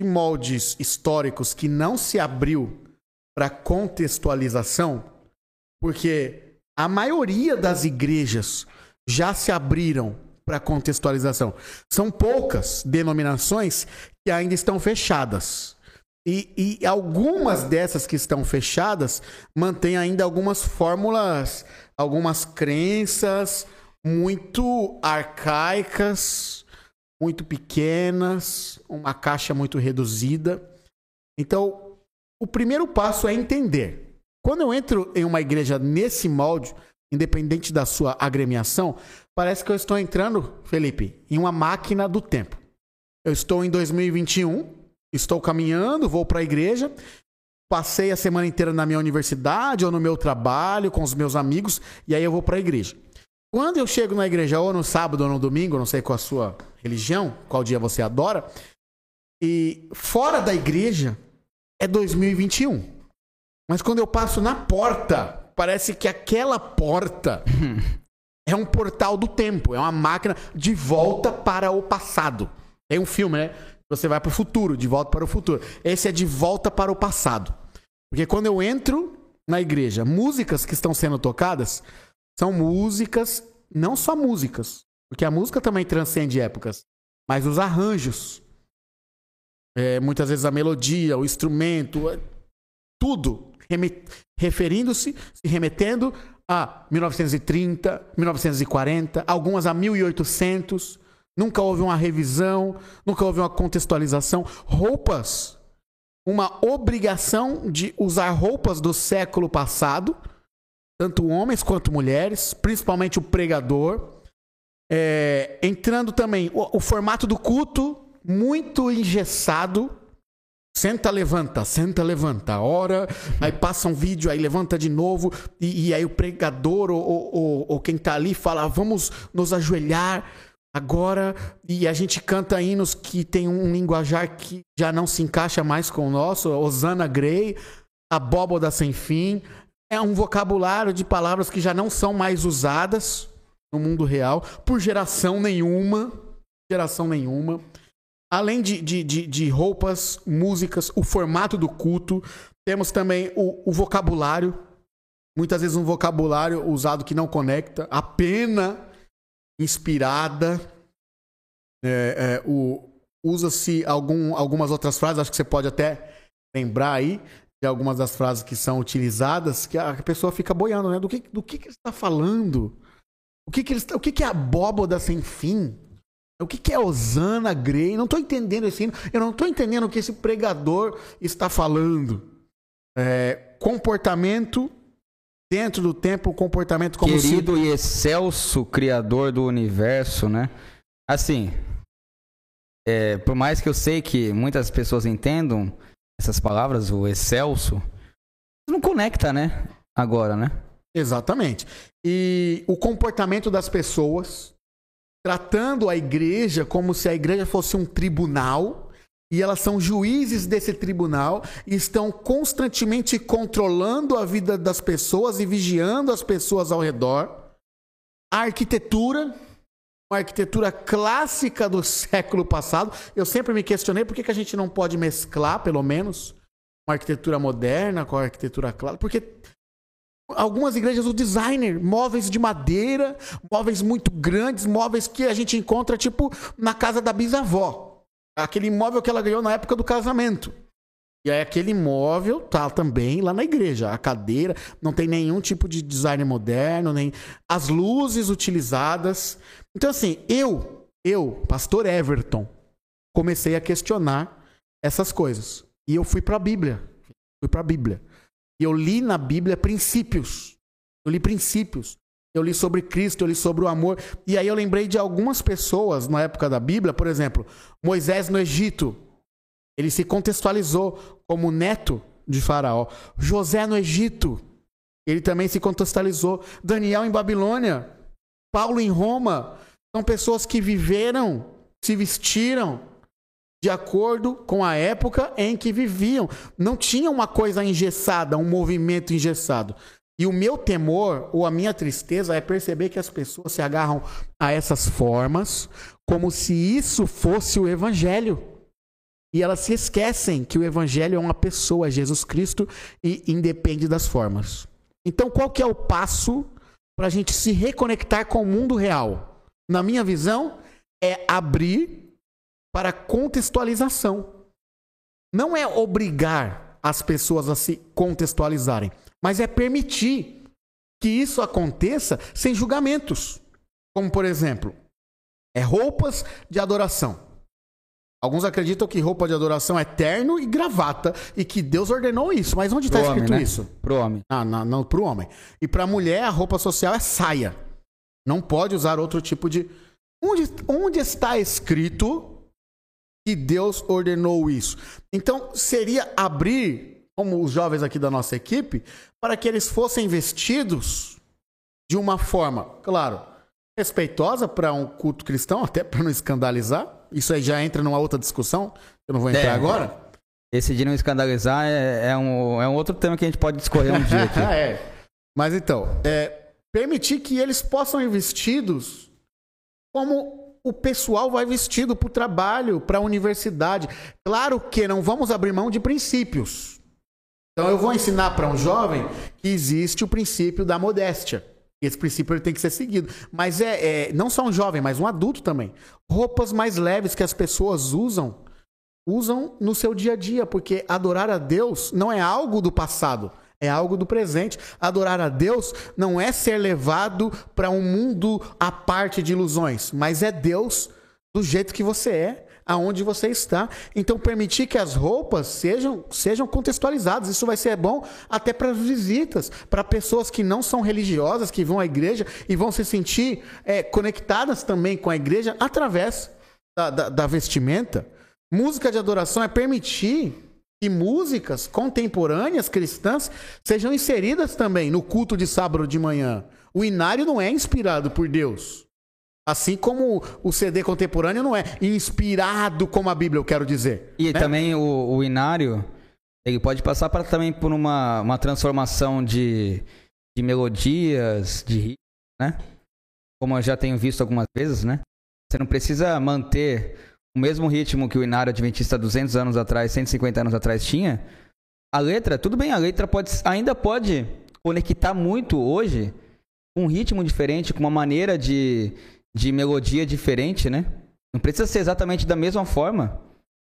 de moldes históricos que não se abriu para contextualização, porque a maioria das igrejas já se abriram para contextualização. São poucas denominações que ainda estão fechadas. E, e, algumas dessas que estão fechadas mantêm ainda algumas fórmulas, algumas crenças muito arcaicas, muito pequenas, uma caixa muito reduzida. Então, o primeiro passo é entender. Quando eu entro em uma igreja nesse molde, independente da sua agremiação, parece que eu estou entrando, Felipe, em uma máquina do tempo. Eu estou em 2021, estou caminhando, vou para a igreja, passei a semana inteira na minha universidade ou no meu trabalho com os meus amigos e aí eu vou para a igreja. Quando eu chego na igreja ou no sábado ou no domingo, não sei qual a sua religião, qual dia você adora, e fora da igreja é 2021. Mas quando eu passo na porta parece que aquela porta [laughs] é um portal do tempo, é uma máquina de volta para o passado. Tem um filme, né? Você vai para o futuro, de volta para o futuro. Esse é de volta para o passado. Porque quando eu entro na igreja, músicas que estão sendo tocadas são músicas, não só músicas, porque a música também transcende épocas, mas os arranjos. É, muitas vezes a melodia, o instrumento, é, tudo referindo-se, se remetendo a 1930, 1940, algumas a 1800. Nunca houve uma revisão, nunca houve uma contextualização. Roupas, uma obrigação de usar roupas do século passado, tanto homens quanto mulheres, principalmente o pregador. É, entrando também o, o formato do culto muito engessado, Senta, levanta, senta, levanta, ora, aí passa um vídeo, aí levanta de novo, e, e aí o pregador ou, ou, ou quem tá ali fala, vamos nos ajoelhar agora, e a gente canta hinos que tem um linguajar que já não se encaixa mais com o nosso, Osana Grey, abóboda sem fim, é um vocabulário de palavras que já não são mais usadas no mundo real, por geração nenhuma, geração nenhuma. Além de, de, de, de, roupas, músicas, o formato do culto, temos também o, o, vocabulário. Muitas vezes um vocabulário usado que não conecta, a pena inspirada. É, é, Usa-se algum, algumas outras frases, acho que você pode até lembrar aí de algumas das frases que são utilizadas, que a pessoa fica boiando, né? Do que, do que, que ele está falando? O que, que, ele, o que, que é abóboda sem fim? O que, que é Osana Grey? Não estou entendendo esse hino. Eu não estou entendendo o que esse pregador está falando. É, comportamento dentro do tempo, comportamento como Querido se... e excelso Criador do universo, né? Assim, é, por mais que eu sei que muitas pessoas entendam essas palavras, o excelso, não conecta, né? Agora, né? Exatamente. E o comportamento das pessoas tratando a igreja como se a igreja fosse um tribunal e elas são juízes desse tribunal e estão constantemente controlando a vida das pessoas e vigiando as pessoas ao redor. A arquitetura, uma arquitetura clássica do [laughs] século passado. Eu sempre me questionei por que, que a gente não pode mesclar, pelo menos, uma arquitetura moderna com a arquitetura clássica. Porque algumas igrejas o designer, móveis de madeira, móveis muito grandes, móveis que a gente encontra tipo na casa da bisavó. Aquele móvel que ela ganhou na época do casamento. E aí aquele móvel tá também lá na igreja. A cadeira não tem nenhum tipo de design moderno, nem as luzes utilizadas. Então assim, eu, eu, pastor Everton, comecei a questionar essas coisas. E eu fui para a Bíblia. Fui para a Bíblia. E eu li na Bíblia princípios. Eu li princípios. Eu li sobre Cristo, eu li sobre o amor. E aí eu lembrei de algumas pessoas na época da Bíblia, por exemplo, Moisés no Egito. Ele se contextualizou como neto de Faraó. José no Egito. Ele também se contextualizou. Daniel em Babilônia. Paulo em Roma. São pessoas que viveram, se vestiram, de acordo com a época em que viviam. Não tinha uma coisa engessada, um movimento engessado. E o meu temor, ou a minha tristeza, é perceber que as pessoas se agarram a essas formas como se isso fosse o Evangelho. E elas se esquecem que o Evangelho é uma pessoa, é Jesus Cristo, e independe das formas. Então, qual que é o passo para a gente se reconectar com o mundo real? na minha visão, é abrir para contextualização. Não é obrigar as pessoas a se contextualizarem, mas é permitir que isso aconteça sem julgamentos. Como, por exemplo, é roupas de adoração. Alguns acreditam que roupa de adoração é terno e gravata e que Deus ordenou isso. Mas onde está escrito homem, né? isso? Pro homem. Ah, não, não pro homem. E pra mulher, a roupa social é saia. Não pode usar outro tipo de. Onde, onde está escrito que Deus ordenou isso? Então, seria abrir, como os jovens aqui da nossa equipe, para que eles fossem vestidos de uma forma, claro, respeitosa para um culto cristão, [laughs] até para não escandalizar. Isso aí já entra numa outra discussão, eu não vou entrar É. agora. Esse de não escandalizar é, é um, é um outro tema que a gente pode discorrer um dia aqui. [laughs] é. Mas então, é, permitir que eles possam ir vestidos como o pessoal vai vestido para o trabalho, para a universidade. Claro que não vamos abrir mão de princípios. Então eu vou ensinar para um jovem que existe o princípio da modéstia. Esse princípio ele tem que ser seguido. Mas é, é não só um jovem, mas um adulto também. Roupas mais leves que as pessoas usam, usam no seu dia a dia, porque adorar a Deus não é algo do passado, é algo do presente. Adorar a Deus não é ser levado para um mundo à parte de ilusões, mas é Deus do jeito que você é, aonde você está. Então permitir que as roupas sejam sejam contextualizadas. Isso vai ser bom até para as visitas, para pessoas que não são religiosas, que vão à igreja e vão se sentir é, conectadas também com a igreja através da, da, da vestimenta. Música de adoração é permitir que músicas contemporâneas cristãs sejam inseridas também no culto de sábado de manhã. O inário não é inspirado por Deus. Assim como o CD contemporâneo não é inspirado como a Bíblia, eu quero dizer. E né? também o, o inário, ele pode passar para, também por uma, uma transformação de, de melodias, de ritmo, né? Como eu já tenho visto algumas vezes, né? Você não precisa manter o mesmo ritmo que o inário adventista 200 anos atrás, 150 anos atrás tinha. A letra, tudo bem, a letra pode, ainda pode conectar muito hoje com um ritmo diferente, com uma maneira de, de melodia diferente, né? Não precisa ser exatamente da mesma forma.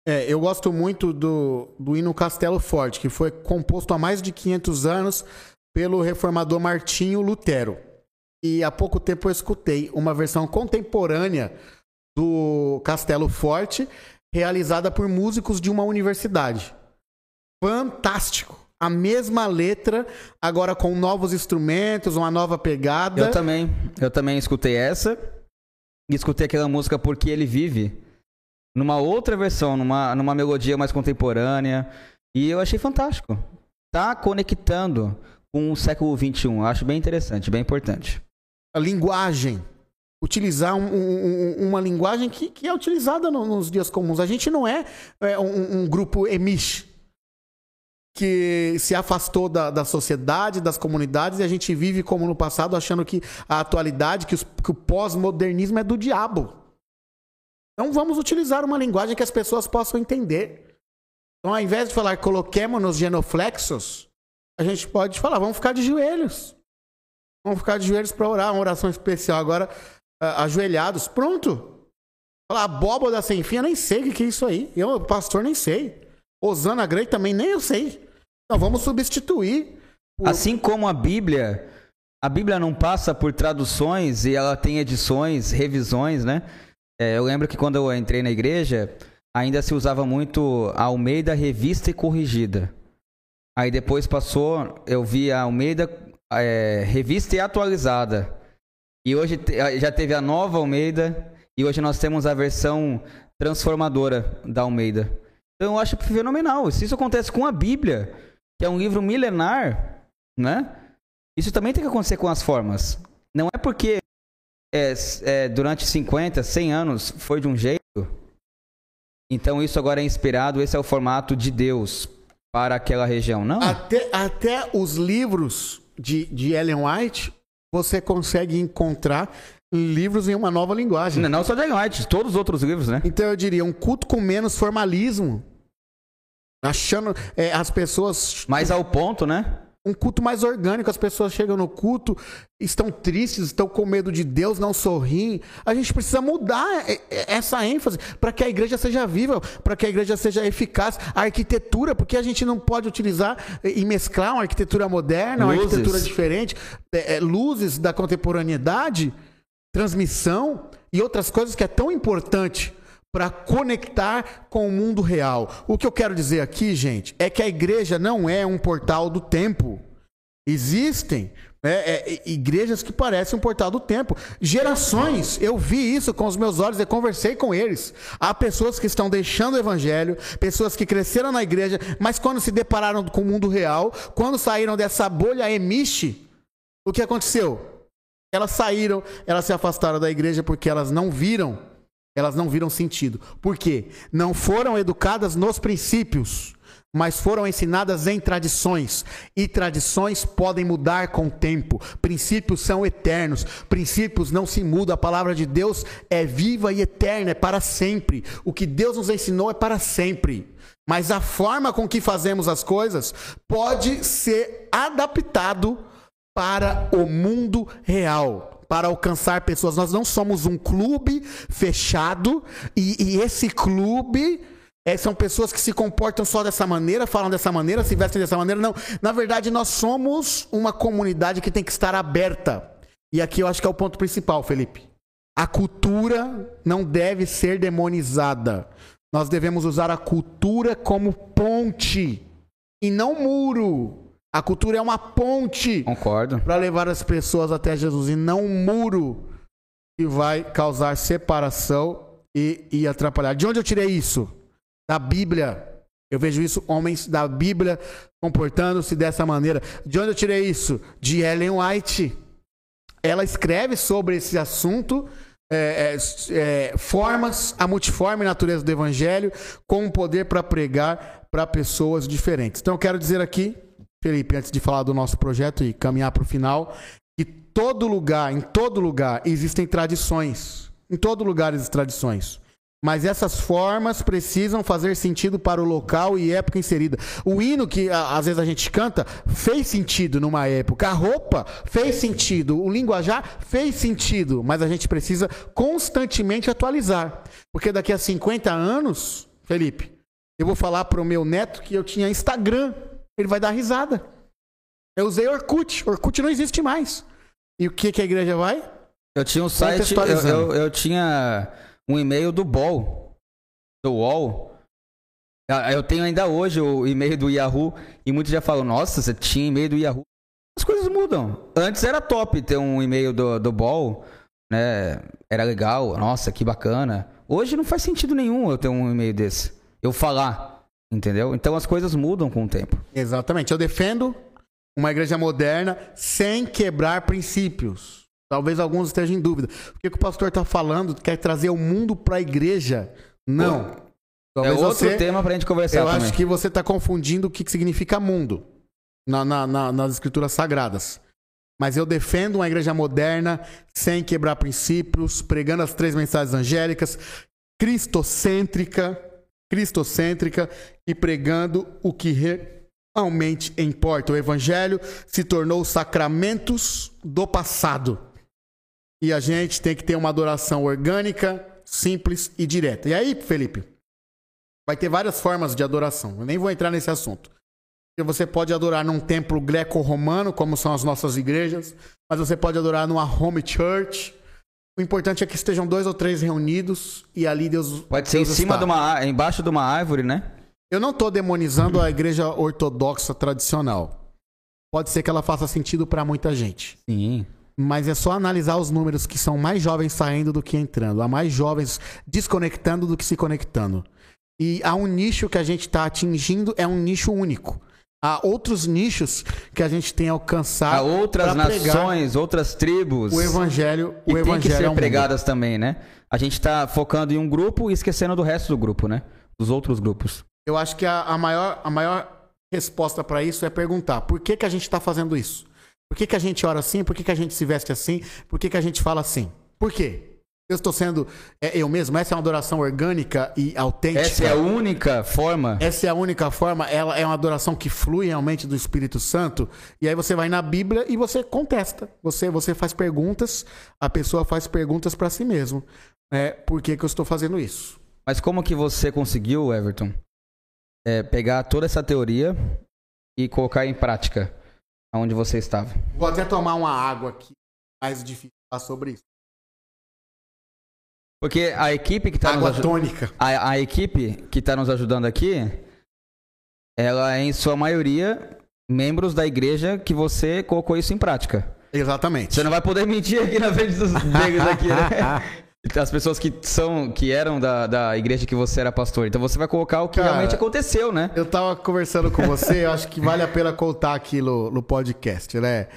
É, eu gosto muito do, do hino Castelo Forte, que foi composto há mais de 500 anos pelo reformador Martinho Lutero. E há pouco tempo eu escutei uma versão contemporânea do Castelo Forte, realizada por músicos de uma universidade. Fantástico! A mesma letra, agora com novos instrumentos, uma nova pegada. Eu também, eu também escutei essa e escutei aquela música Porque Ele Vive numa outra versão, numa, numa melodia mais contemporânea e eu achei fantástico. Tá conectando com o século XXI, acho bem interessante, bem importante. a linguagem. Utilizar um- um- uma linguagem que, que é utilizada no- nos dias comuns. A gente não é, é, um, um grupo emish que se afastou da, da sociedade, das comunidades, e a gente vive como no passado, achando que a atualidade, que, os- que o pós-modernismo é do diabo. Então vamos utilizar uma linguagem que as pessoas possam entender. Então, ao invés de falar coloquemos-nos genoflexos, a gente pode falar, vamos ficar de joelhos. Vamos ficar de joelhos para orar, uma oração especial agora, ajoelhados. Pronto. Falar abóboda sem fim, eu nem sei o que é isso aí. Eu, pastor, nem sei. Osana Grey também nem eu sei. Então vamos substituir. Assim como a Bíblia, a Bíblia não passa por traduções e ela tem edições, revisões, né? É, eu lembro que quando eu entrei na igreja, ainda se usava muito a Almeida Revista e Corrigida. Aí depois passou, eu vi a Almeida é, Revista e Atualizada. E hoje já teve a nova Almeida e hoje nós temos a versão transformadora da Almeida. Então eu acho fenomenal. Se isso acontece com a Bíblia, que é um livro milenar, né? Isso também tem que acontecer com as formas. Não é porque é, é, durante 50, 100 anos foi de um jeito, então isso agora é inspirado, esse é o formato de Deus para aquela região. Não. Até, até os livros de, de Ellen White, você consegue encontrar livros em uma nova linguagem. Não só de Ellen White, todos os outros livros, né? Então eu diria um culto com menos formalismo. Achando é, as pessoas Mas ao ponto, né? um culto mais orgânico. As pessoas chegam no culto, estão tristes, estão com medo de Deus, não sorriem. A gente precisa mudar essa ênfase para que a igreja seja viva, para que a igreja seja eficaz. A arquitetura, porque a gente não pode utilizar e mesclar uma arquitetura moderna, uma luzes. arquitetura diferente, é, é, luzes da contemporaneidade, transmissão e outras coisas que é tão importante para conectar com o mundo real. O que eu quero dizer aqui, gente, é que a igreja não é um portal do tempo. Existem né, é, igrejas que parecem um portal do tempo. Gerações, eu vi isso com os meus olhos e conversei com eles. Há pessoas que estão deixando o evangelho, pessoas que cresceram na igreja, mas quando se depararam com o mundo real, quando saíram dessa bolha emiche, o que aconteceu? Elas saíram, elas se afastaram da igreja porque elas não viram elas não viram sentido. Por quê? Não foram educadas nos princípios, mas foram ensinadas em tradições. E tradições podem mudar com o tempo. Princípios são eternos. Princípios não se mudam. A palavra de Deus é viva e eterna, é para sempre. O que Deus nos ensinou é para sempre. Mas a forma com que fazemos as coisas pode ser adaptado para o mundo real para alcançar pessoas. Nós não somos um clube fechado e, e esse clube é, são pessoas que se comportam só dessa maneira, falam dessa maneira, se vestem dessa maneira. Não, na verdade, nós somos uma comunidade que tem que estar aberta. E aqui eu acho que é o ponto principal, Felipe. A cultura não deve ser demonizada. Nós devemos usar a cultura como ponte e não muro. A cultura é uma ponte. Concordo. Para levar as pessoas até Jesus e não um muro que vai causar separação e, e atrapalhar. De onde eu tirei isso? Da Bíblia. Eu vejo isso, homens da Bíblia comportando-se dessa maneira. De onde eu tirei isso? De Ellen White. Ela escreve sobre esse assunto, é, é, é, formas, a multiforme natureza do Evangelho, com o poder para pregar para pessoas diferentes. Então eu quero dizer aqui Felipe, antes de falar do nosso projeto e caminhar para o final, que todo lugar, em todo lugar, existem tradições. Em todo lugar existem tradições. Mas essas formas precisam fazer sentido para o local e época inserida. O hino que às vezes a gente canta fez sentido numa época. A roupa fez sentido. O linguajar fez sentido. Mas a gente precisa constantemente atualizar. Porque daqui a 50 anos, Felipe, eu vou falar para o meu neto que eu tinha Instagram. Ele vai dar risada. Eu usei Orkut. Orkut não existe mais. E o que, que a igreja vai? Eu tinha um site, eu, eu, eu, tinha um e-mail do BOL, do UOL. Ah, eu tenho ainda hoje o e-mail do Yahoo e muitos já falam, nossa, você tinha e-mail do Yahoo. As coisas mudam. Antes era top ter um e-mail do, do BOL, né? Era legal, nossa, que bacana. Hoje não faz sentido nenhum eu ter um e-mail desse. Eu falar. Entendeu? Então as coisas mudam com o tempo. Exatamente. Eu defendo uma igreja moderna sem quebrar princípios. Talvez alguns estejam em dúvida. O que o pastor está falando? Quer trazer o mundo para a igreja? Não. Talvez é outro você, tema para a gente conversar. Eu também. acho que você está confundindo o que significa mundo na, na, na, nas escrituras sagradas. Mas eu defendo uma igreja moderna, sem quebrar princípios, pregando as três mensagens angélicas, cristocêntrica, cristocêntrica e pregando o que realmente importa. O evangelho se tornou sacramentos do passado. E a gente tem que ter uma adoração orgânica, simples e direta. E aí, Felipe, vai ter várias formas de adoração. Eu nem vou entrar nesse assunto. Você pode adorar num templo greco-romano, como são as nossas igrejas, mas você pode adorar numa home church, o importante é que estejam dois ou três reunidos e ali Deus. Pode ser Deus em cima está. de uma, embaixo de uma árvore, né? Eu não estou demonizando a igreja ortodoxa tradicional. Pode ser que ela faça sentido para muita gente. Sim. Mas é só analisar os números que são mais jovens saindo do que entrando, há mais jovens desconectando do que se conectando. E há um nicho que a gente está atingindo, é um nicho único há outros nichos que a gente tem alcançado. Há outras nações, outras tribos. O evangelho, e o evangelho tem que ser é pregadas também, né? A gente está focando em um grupo e esquecendo do resto do grupo, né? Dos outros grupos. Eu acho que a, a maior, a maior resposta para isso é perguntar: por que, que a gente está fazendo isso? Por que, que a gente ora assim? Por que, que a gente se veste assim? Por que, que a gente fala assim? Por quê? Eu estou sendo é, eu mesmo. Essa é uma adoração orgânica e autêntica. Essa é a única forma. Essa é a única forma. Ela é uma adoração que flui realmente do Espírito Santo. E aí você vai na Bíblia e você contesta. Você, você faz perguntas. A pessoa faz perguntas para si mesmo. É, por que, que eu estou fazendo isso? Mas como que você conseguiu, Everton, é, pegar toda essa teoria e colocar em prática onde você estava? Vou até tomar uma água aqui. Mais difícil falar sobre isso. Porque a equipe que está Água nos tônica. a, a equipe que está nos ajudando aqui, ela é em sua maioria membros da igreja que você colocou isso em prática. Exatamente. Você não vai poder mentir aqui na frente dos [laughs] negros aqui, né? As pessoas que são, que eram da, da igreja que você era pastor. Então você vai colocar o que Cara, realmente aconteceu, né? Eu tava conversando com você, eu acho que vale a pena contar aqui no, no podcast, né?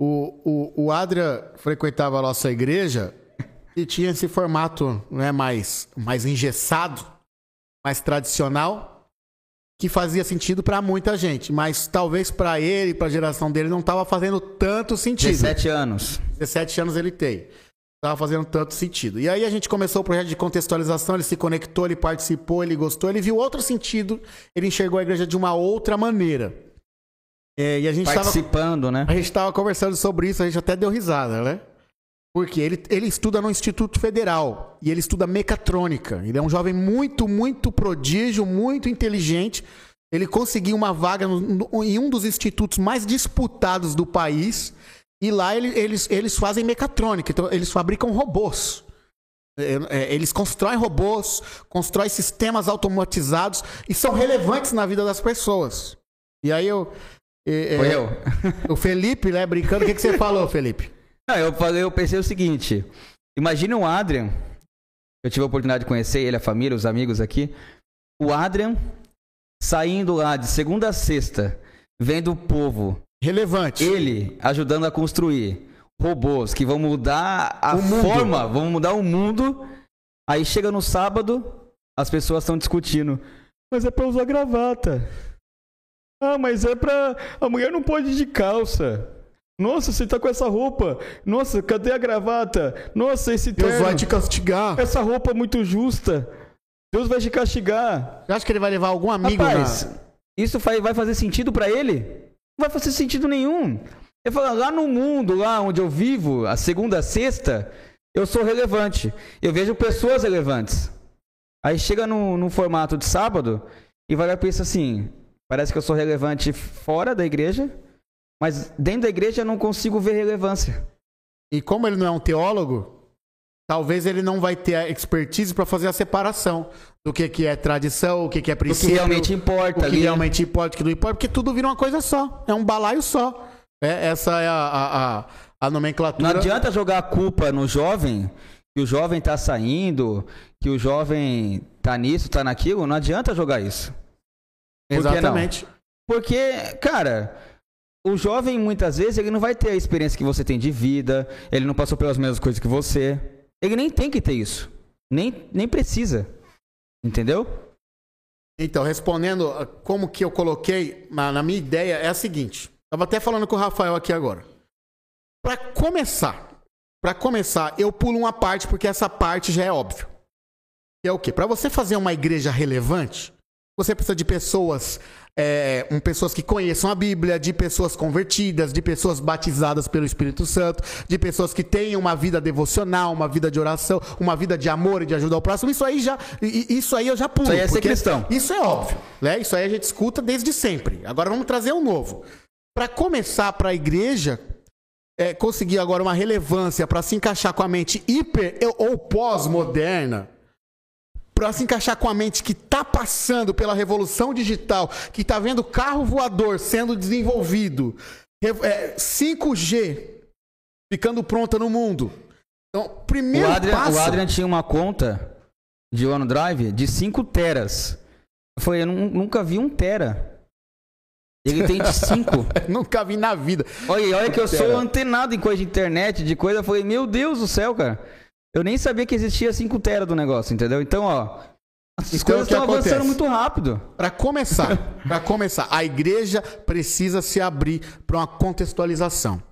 O, o, o Adrian frequentava a nossa igreja e tinha esse formato né, mais, mais engessado, mais tradicional, que fazia sentido pra muita gente, mas talvez pra ele, pra geração dele, não tava fazendo tanto sentido. 17 anos. 17 anos ele tem. Tava fazendo tanto sentido. E aí a gente começou o projeto de contextualização, ele se conectou, ele participou, ele gostou, ele viu outro sentido, ele enxergou a igreja de uma outra maneira. É, e a gente tava, Participando, né? a gente tava conversando sobre isso, a gente até deu risada, né? Porque ele, ele estuda no Instituto Federal e ele estuda mecatrônica. Ele é um jovem muito, muito prodígio, muito inteligente. Ele conseguiu uma vaga no- no- em um dos institutos mais disputados do país. E lá ele- eles, eles fazem mecatrônica, então eles fabricam robôs. É, é, Eles constroem robôs, constroem sistemas automatizados e são relevantes na vida das pessoas. E aí eu. é, Foi eu. O Felipe, né, brincando, o que, que você falou, Felipe? Não, eu, falei, eu pensei o seguinte: imagine o Adrian. Eu tive a oportunidade de conhecer ele, a família, os amigos aqui. O Adrian saindo lá de segunda a sexta, vendo o povo, Relevante. ele ajudando a construir robôs que vão mudar a O mundo. forma, vão mudar o mundo. Aí chega no sábado, as pessoas estão discutindo. Mas é pra usar gravata. Ah, mas é pra. A mulher não pode ir de calça. Nossa, você tá com essa roupa. Nossa, cadê a gravata? Nossa, esse Deus terno. vai te castigar. Essa roupa é muito justa. Deus vai te castigar. Você acha que ele vai levar algum amigo Rapaz, na... isso vai, fazer sentido pra ele? Não vai fazer sentido nenhum. Eu falo, lá no mundo, lá onde eu vivo, a segunda a sexta, eu sou relevante. Eu vejo pessoas relevantes. Aí chega no, no formato de sábado e vai lá e pensa assim: parece que eu sou relevante fora da igreja, mas dentro da igreja eu não consigo ver relevância. E como ele não é um teólogo, talvez ele não vai ter a expertise para fazer a separação do que, que é tradição, o que, que é O que princípio, realmente importa o que ali. realmente importa, o que não importa, porque tudo vira uma coisa só. É um balaio só. É, essa é a, a, a, a nomenclatura. Não adianta jogar a culpa no jovem, que o jovem tá saindo, que o jovem tá nisso, tá naquilo. Não adianta jogar isso. Por? Exatamente. Porque, cara, o jovem muitas vezes ele não vai ter a experiência que você tem de vida, ele não passou pelas mesmas coisas que você. Ele nem tem que ter isso. Nem, nem precisa. Entendeu? Então, respondendo a como que eu coloquei na, minha ideia, é a seguinte. Tava até falando com o Rafael aqui agora. Para começar, para começar, eu pulo uma parte porque essa parte já é óbvio. Que é o quê? Para você fazer uma igreja relevante, você precisa de pessoas, é, um, pessoas que conheçam a Bíblia, de pessoas convertidas, de pessoas batizadas pelo Espírito Santo, de pessoas que tenham uma vida devocional, uma vida de oração, uma vida de amor e de ajudar o próximo. Isso aí já, isso aí eu já pulo. Isso aí é ser cristão. Isso é óbvio, né? Isso aí a gente escuta desde sempre. Agora vamos trazer um novo. Para começar para a igreja é, conseguir agora uma relevância para se encaixar com a mente hiper ou pós-moderna, para se encaixar com a mente que está passando pela revolução digital, que está vendo carro voador sendo desenvolvido, re- é, 5G ficando pronta no mundo. Então, O primeiro Adrian, passo. o Adrian tinha uma conta de OneDrive de 5 teras. Falei, eu nu- nunca vi um tera. Ele tem de 5. [laughs] Nunca vi na vida. Olha, olha que eu sou antenado em coisa de internet, de coisa. Eu falei, meu Deus do céu, cara. Eu nem sabia que existia 5 tera do negócio, entendeu? Então, ó. As Então, coisas estão avançando muito rápido. Para começar, [laughs] para começar, a igreja precisa se abrir para uma contextualização.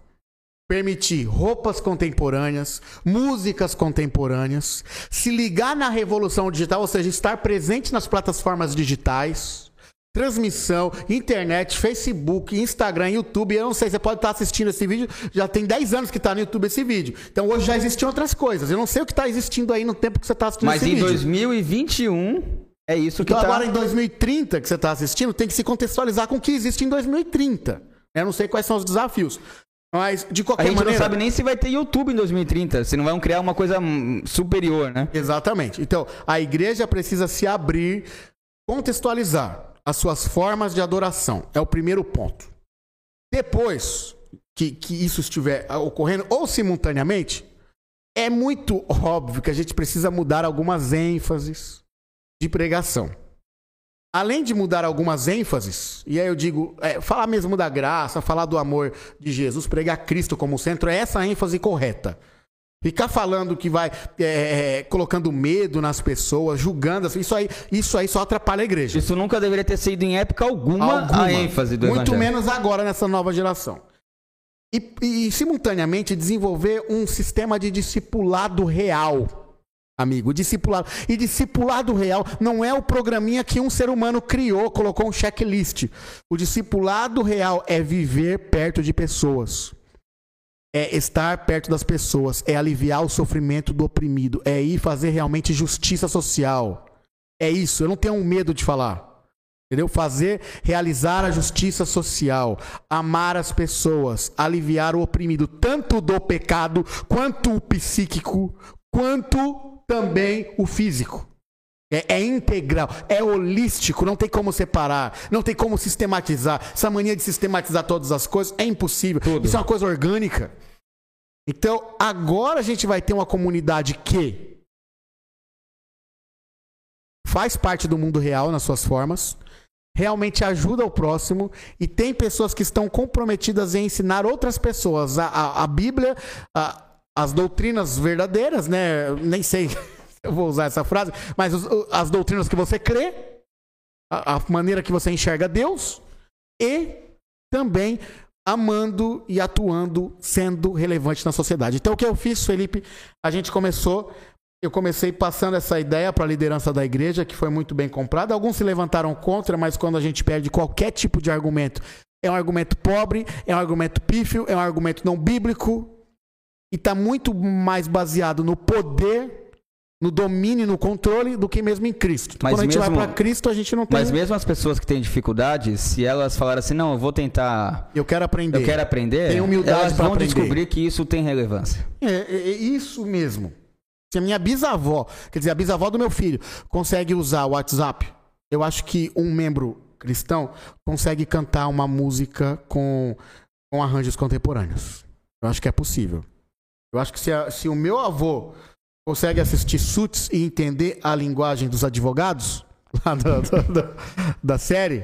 permitir roupas contemporâneas, músicas contemporâneas, se ligar na revolução digital, ou seja, estar presente nas plataformas digitais, transmissão, internet, Facebook, Instagram, YouTube. Eu não sei, você pode estar assistindo esse vídeo, já tem 10 anos que está no YouTube esse vídeo. Então hoje já existiam outras coisas. Eu não sei o que está existindo aí no tempo que você está assistindo Mas esse em vídeo. 2021 é isso que Então tá. agora em 2030 que você está assistindo, tem que se contextualizar com o que existe em 2030. Eu não sei quais são os desafios. Mas, de A qualquer gente maneira... não sabe nem se vai ter YouTube em 2030, se não vão criar uma coisa hum, superior, né? Exatamente. Então, a igreja precisa se abrir, contextualizar as suas formas de adoração. É o primeiro ponto. Depois que, que isso estiver ocorrendo, ou simultaneamente, é muito óbvio que a gente precisa mudar algumas ênfases de pregação. Além de mudar algumas ênfases, e aí eu digo, é, falar mesmo da graça, falar do amor de Jesus, pregar Cristo como centro, é essa a ênfase correta. Ficar falando que vai é, colocando medo nas pessoas, julgando, assim, isso aí, isso aí só atrapalha a igreja. Isso nunca deveria ter sido em época alguma, Alguma. a ênfase do Muito evangelho. menos agora nessa nova geração. E, e, simultaneamente desenvolver um sistema de discipulado real. Amigo, discipulado. E discipulado real não é o programinha que um ser humano criou, colocou um checklist. O discipulado real é viver perto de pessoas. É estar perto das pessoas, é aliviar o sofrimento do oprimido, é ir fazer realmente justiça social. É isso, eu não tenho medo de falar. Entendeu? Fazer, realizar a justiça social, amar as pessoas, aliviar o oprimido, tanto do pecado, quanto o psíquico, quanto também o físico. É, é, integral, é holístico, não tem como separar, não tem como sistematizar. Essa mania de sistematizar todas as coisas é impossível. Tudo. Isso é uma coisa orgânica. Então, agora a gente vai ter uma comunidade que faz parte do mundo real nas suas formas, realmente ajuda o próximo e tem pessoas que estão comprometidas em ensinar outras pessoas a, a, a Bíblia, a, as doutrinas verdadeiras, né? Nem sei [laughs] se eu vou usar essa frase, mas os- as doutrinas que você crê, a, a maneira que você enxerga Deus e também amando e atuando, sendo relevante na sociedade. Então, o que eu fiz, Felipe, a gente começou eu comecei passando essa ideia para a liderança da igreja, que foi muito bem comprada. Alguns se levantaram contra, mas quando a gente perde qualquer tipo de argumento, é um argumento pobre, é um argumento pífio, é um argumento não bíblico e está muito mais baseado no poder, no domínio, no controle do que mesmo em Cristo. Então, Mas quando a gente mesmo- vai para Cristo, a gente não tem. Mas mesmo as pessoas que têm dificuldade, se elas falarem assim, não, eu vou tentar, Eu quero aprender. eu quero aprender, Tem humildade elas vão aprender. descobrir que isso tem relevância. É, é, é isso mesmo. Se a minha bisavó, quer dizer, a bisavó do meu filho, consegue usar o WhatsApp, eu acho que um membro cristão consegue cantar uma música com, com arranjos contemporâneos. Eu acho que é possível. Eu acho que se, a- se o meu avô consegue assistir Suits e entender a linguagem dos advogados, [laughs] lá da, série,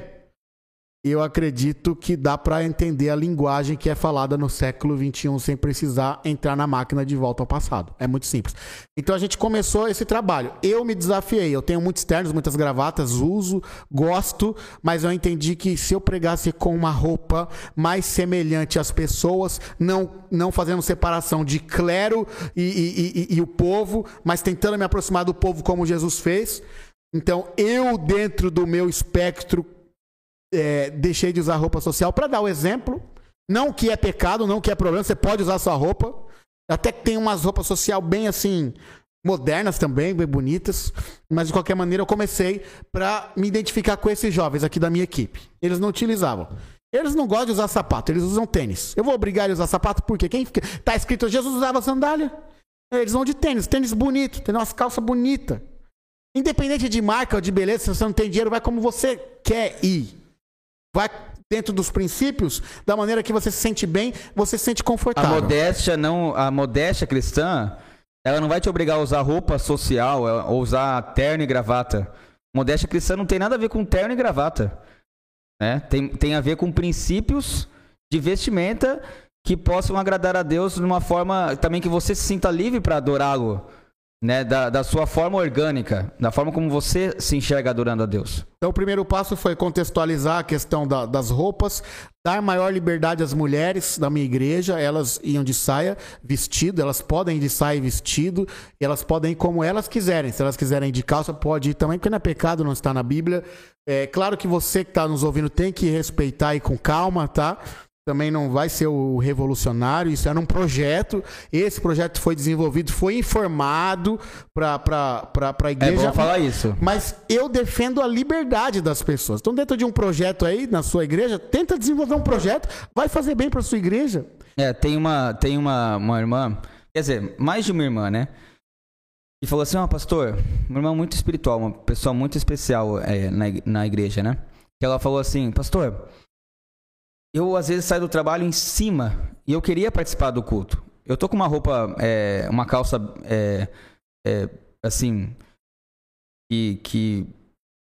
eu acredito que dá para entender a linguagem que é falada no século XXI sem precisar entrar na máquina de volta ao passado. É muito simples. Então a gente começou esse trabalho. Eu me desafiei. Eu tenho muitos ternos, muitas gravatas, uso, gosto, mas eu entendi que se eu pregasse com uma roupa mais semelhante às pessoas, não, não fazendo separação de clero e, e- e- e o povo, mas tentando me aproximar do povo como Jesus fez. Então eu, dentro do meu espectro é, deixei de usar roupa social para dar o exemplo. Não que é pecado, não que é problema, você pode usar sua roupa. Até que tem umas roupas social bem assim, modernas também, bem bonitas. Mas de qualquer maneira eu comecei para me identificar com esses jovens aqui da minha equipe. Eles não utilizavam. Eles não gostam de usar sapato, eles usam tênis. Eu vou obrigar eles a usar sapato porque quem fica... tá escrito Jesus usava sandália. Eles vão de tênis, tênis bonito, tem umas calças bonitas. Independente de marca ou de beleza, se você não tem dinheiro, vai como você quer ir. Vai dentro dos princípios, da maneira que você se sente bem, você se sente A confortável. modéstia não, a modéstia cristã, ela não vai te obrigar a usar roupa social ela- ou usar terno e gravata. Modéstia cristã não tem nada a ver com terno e gravata. Né? Tem, tem a ver com princípios de vestimenta que possam agradar a Deus de uma forma também que você se sinta livre para adorá-lo né, da, da sua forma orgânica, da forma como você se enxerga adorando a Deus. Então, o primeiro passo foi contextualizar a questão da- das roupas, dar maior liberdade às mulheres da minha igreja. Elas iam de saia, vestido, elas podem ir de saia vestido, elas podem ir como elas quiserem. Se elas quiserem ir de calça, pode ir também, porque não é pecado, não está na Bíblia. É claro que você que está nos ouvindo tem que respeitar e com calma, tá? Também não vai ser o revolucionário, isso era um projeto. Esse projeto foi desenvolvido, foi informado para a É igreja. bom falar isso. Mas eu defendo a liberdade das pessoas. Então, dentro de um projeto aí, na sua igreja, tenta desenvolver um projeto, vai fazer bem para sua igreja. É, tem uma, tem uma, uma irmã, quer dizer, mais de uma irmã, né? E falou assim, ó, pastor, uma irmã muito espiritual, uma pessoa muito especial é, na, na igreja, né? Que ela falou assim, pastor, eu às vezes saio do trabalho em cima e eu queria participar do culto. Eu tô com uma roupa, é, uma calça, é, é, assim, que, que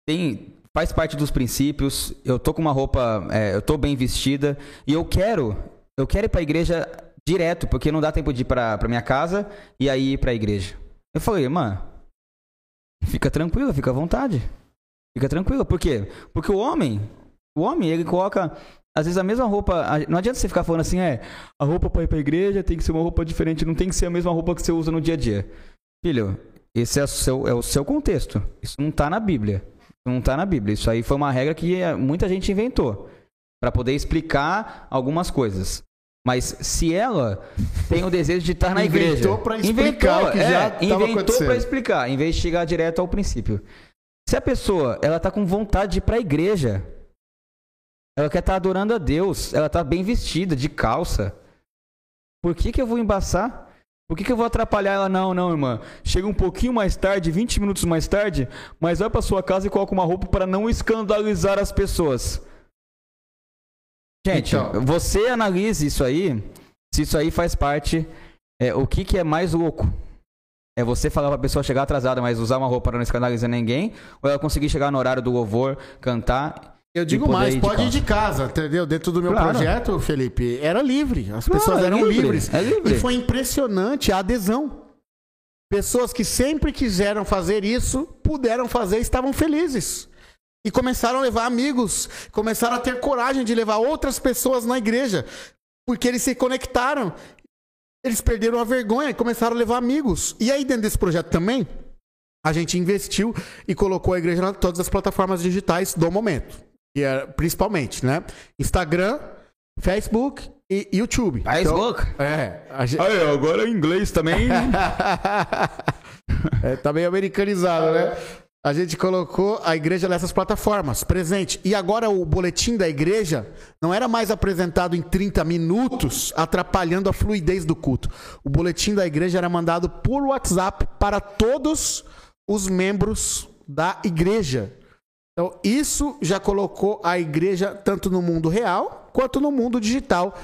tem, faz parte dos princípios. Eu tô com uma roupa, é, eu tô bem vestida e eu quero, eu quero ir pra igreja direto, porque não dá tempo de ir pra minha casa e aí ir pra igreja. Eu falei, irmã, fica tranquila, fica à vontade. Fica tranquila. Por quê? Porque o homem, o homem, ele coloca, às vezes, a mesma roupa. Não adianta você ficar falando assim, é, a roupa pra ir pra igreja tem que ser uma roupa diferente, não tem que ser a mesma roupa que você usa no dia a dia. Filho, esse é o seu, é o seu contexto. Isso não tá na Bíblia. Isso não tá na Bíblia. Isso aí foi uma regra que eh, muita gente inventou para poder explicar algumas coisas. Mas se ela tem o desejo de estar na Inventou igreja, pra explicar o que já é, inventou para explicar, em vez de chegar direto ao princípio. Se a pessoa ela tá com vontade de ir para a igreja, ela quer estar adorando a Deus, ela tá bem vestida, de calça. Por que que eu vou embaçar? Por que, que eu vou atrapalhar ela? Não, não, irmã. Chega um pouquinho mais tarde, 20 minutos mais tarde, mas vai pra sua casa e coloca uma roupa para não escandalizar as pessoas. Gente, Então. você analise isso aí, se isso aí faz parte. é, o que, que é mais louco? É você falar pra pessoa chegar atrasada, mas usar uma roupa para não escandalizar ninguém, ou ela conseguir chegar no horário do louvor, cantar. Eu digo mais, pode ir de casa, entendeu? Dentro do meu Claro. projeto, Felipe, era livre. As pessoas é eram livre, livres. é livre. E foi impressionante a adesão. Pessoas que sempre quiseram fazer isso, puderam fazer e estavam felizes. E começaram a levar amigos, começaram a ter coragem de levar outras pessoas na igreja, porque eles se conectaram. Eles perderam a vergonha e começaram a levar amigos. E aí, dentro desse projeto também, a gente investiu e colocou a igreja em todas as plataformas digitais do momento. E é, principalmente, né? Instagram, Facebook e YouTube. Facebook? Então, é, gente... Aí, agora em inglês também. [laughs] é, tá meio americanizado, né? A gente colocou a igreja nessas plataformas, presente. E agora o boletim da igreja não era mais apresentado em 30 minutos, atrapalhando a fluidez do culto. O boletim da igreja era mandado por WhatsApp para todos os membros da igreja. Então, isso já colocou a igreja tanto no mundo real quanto no mundo digital,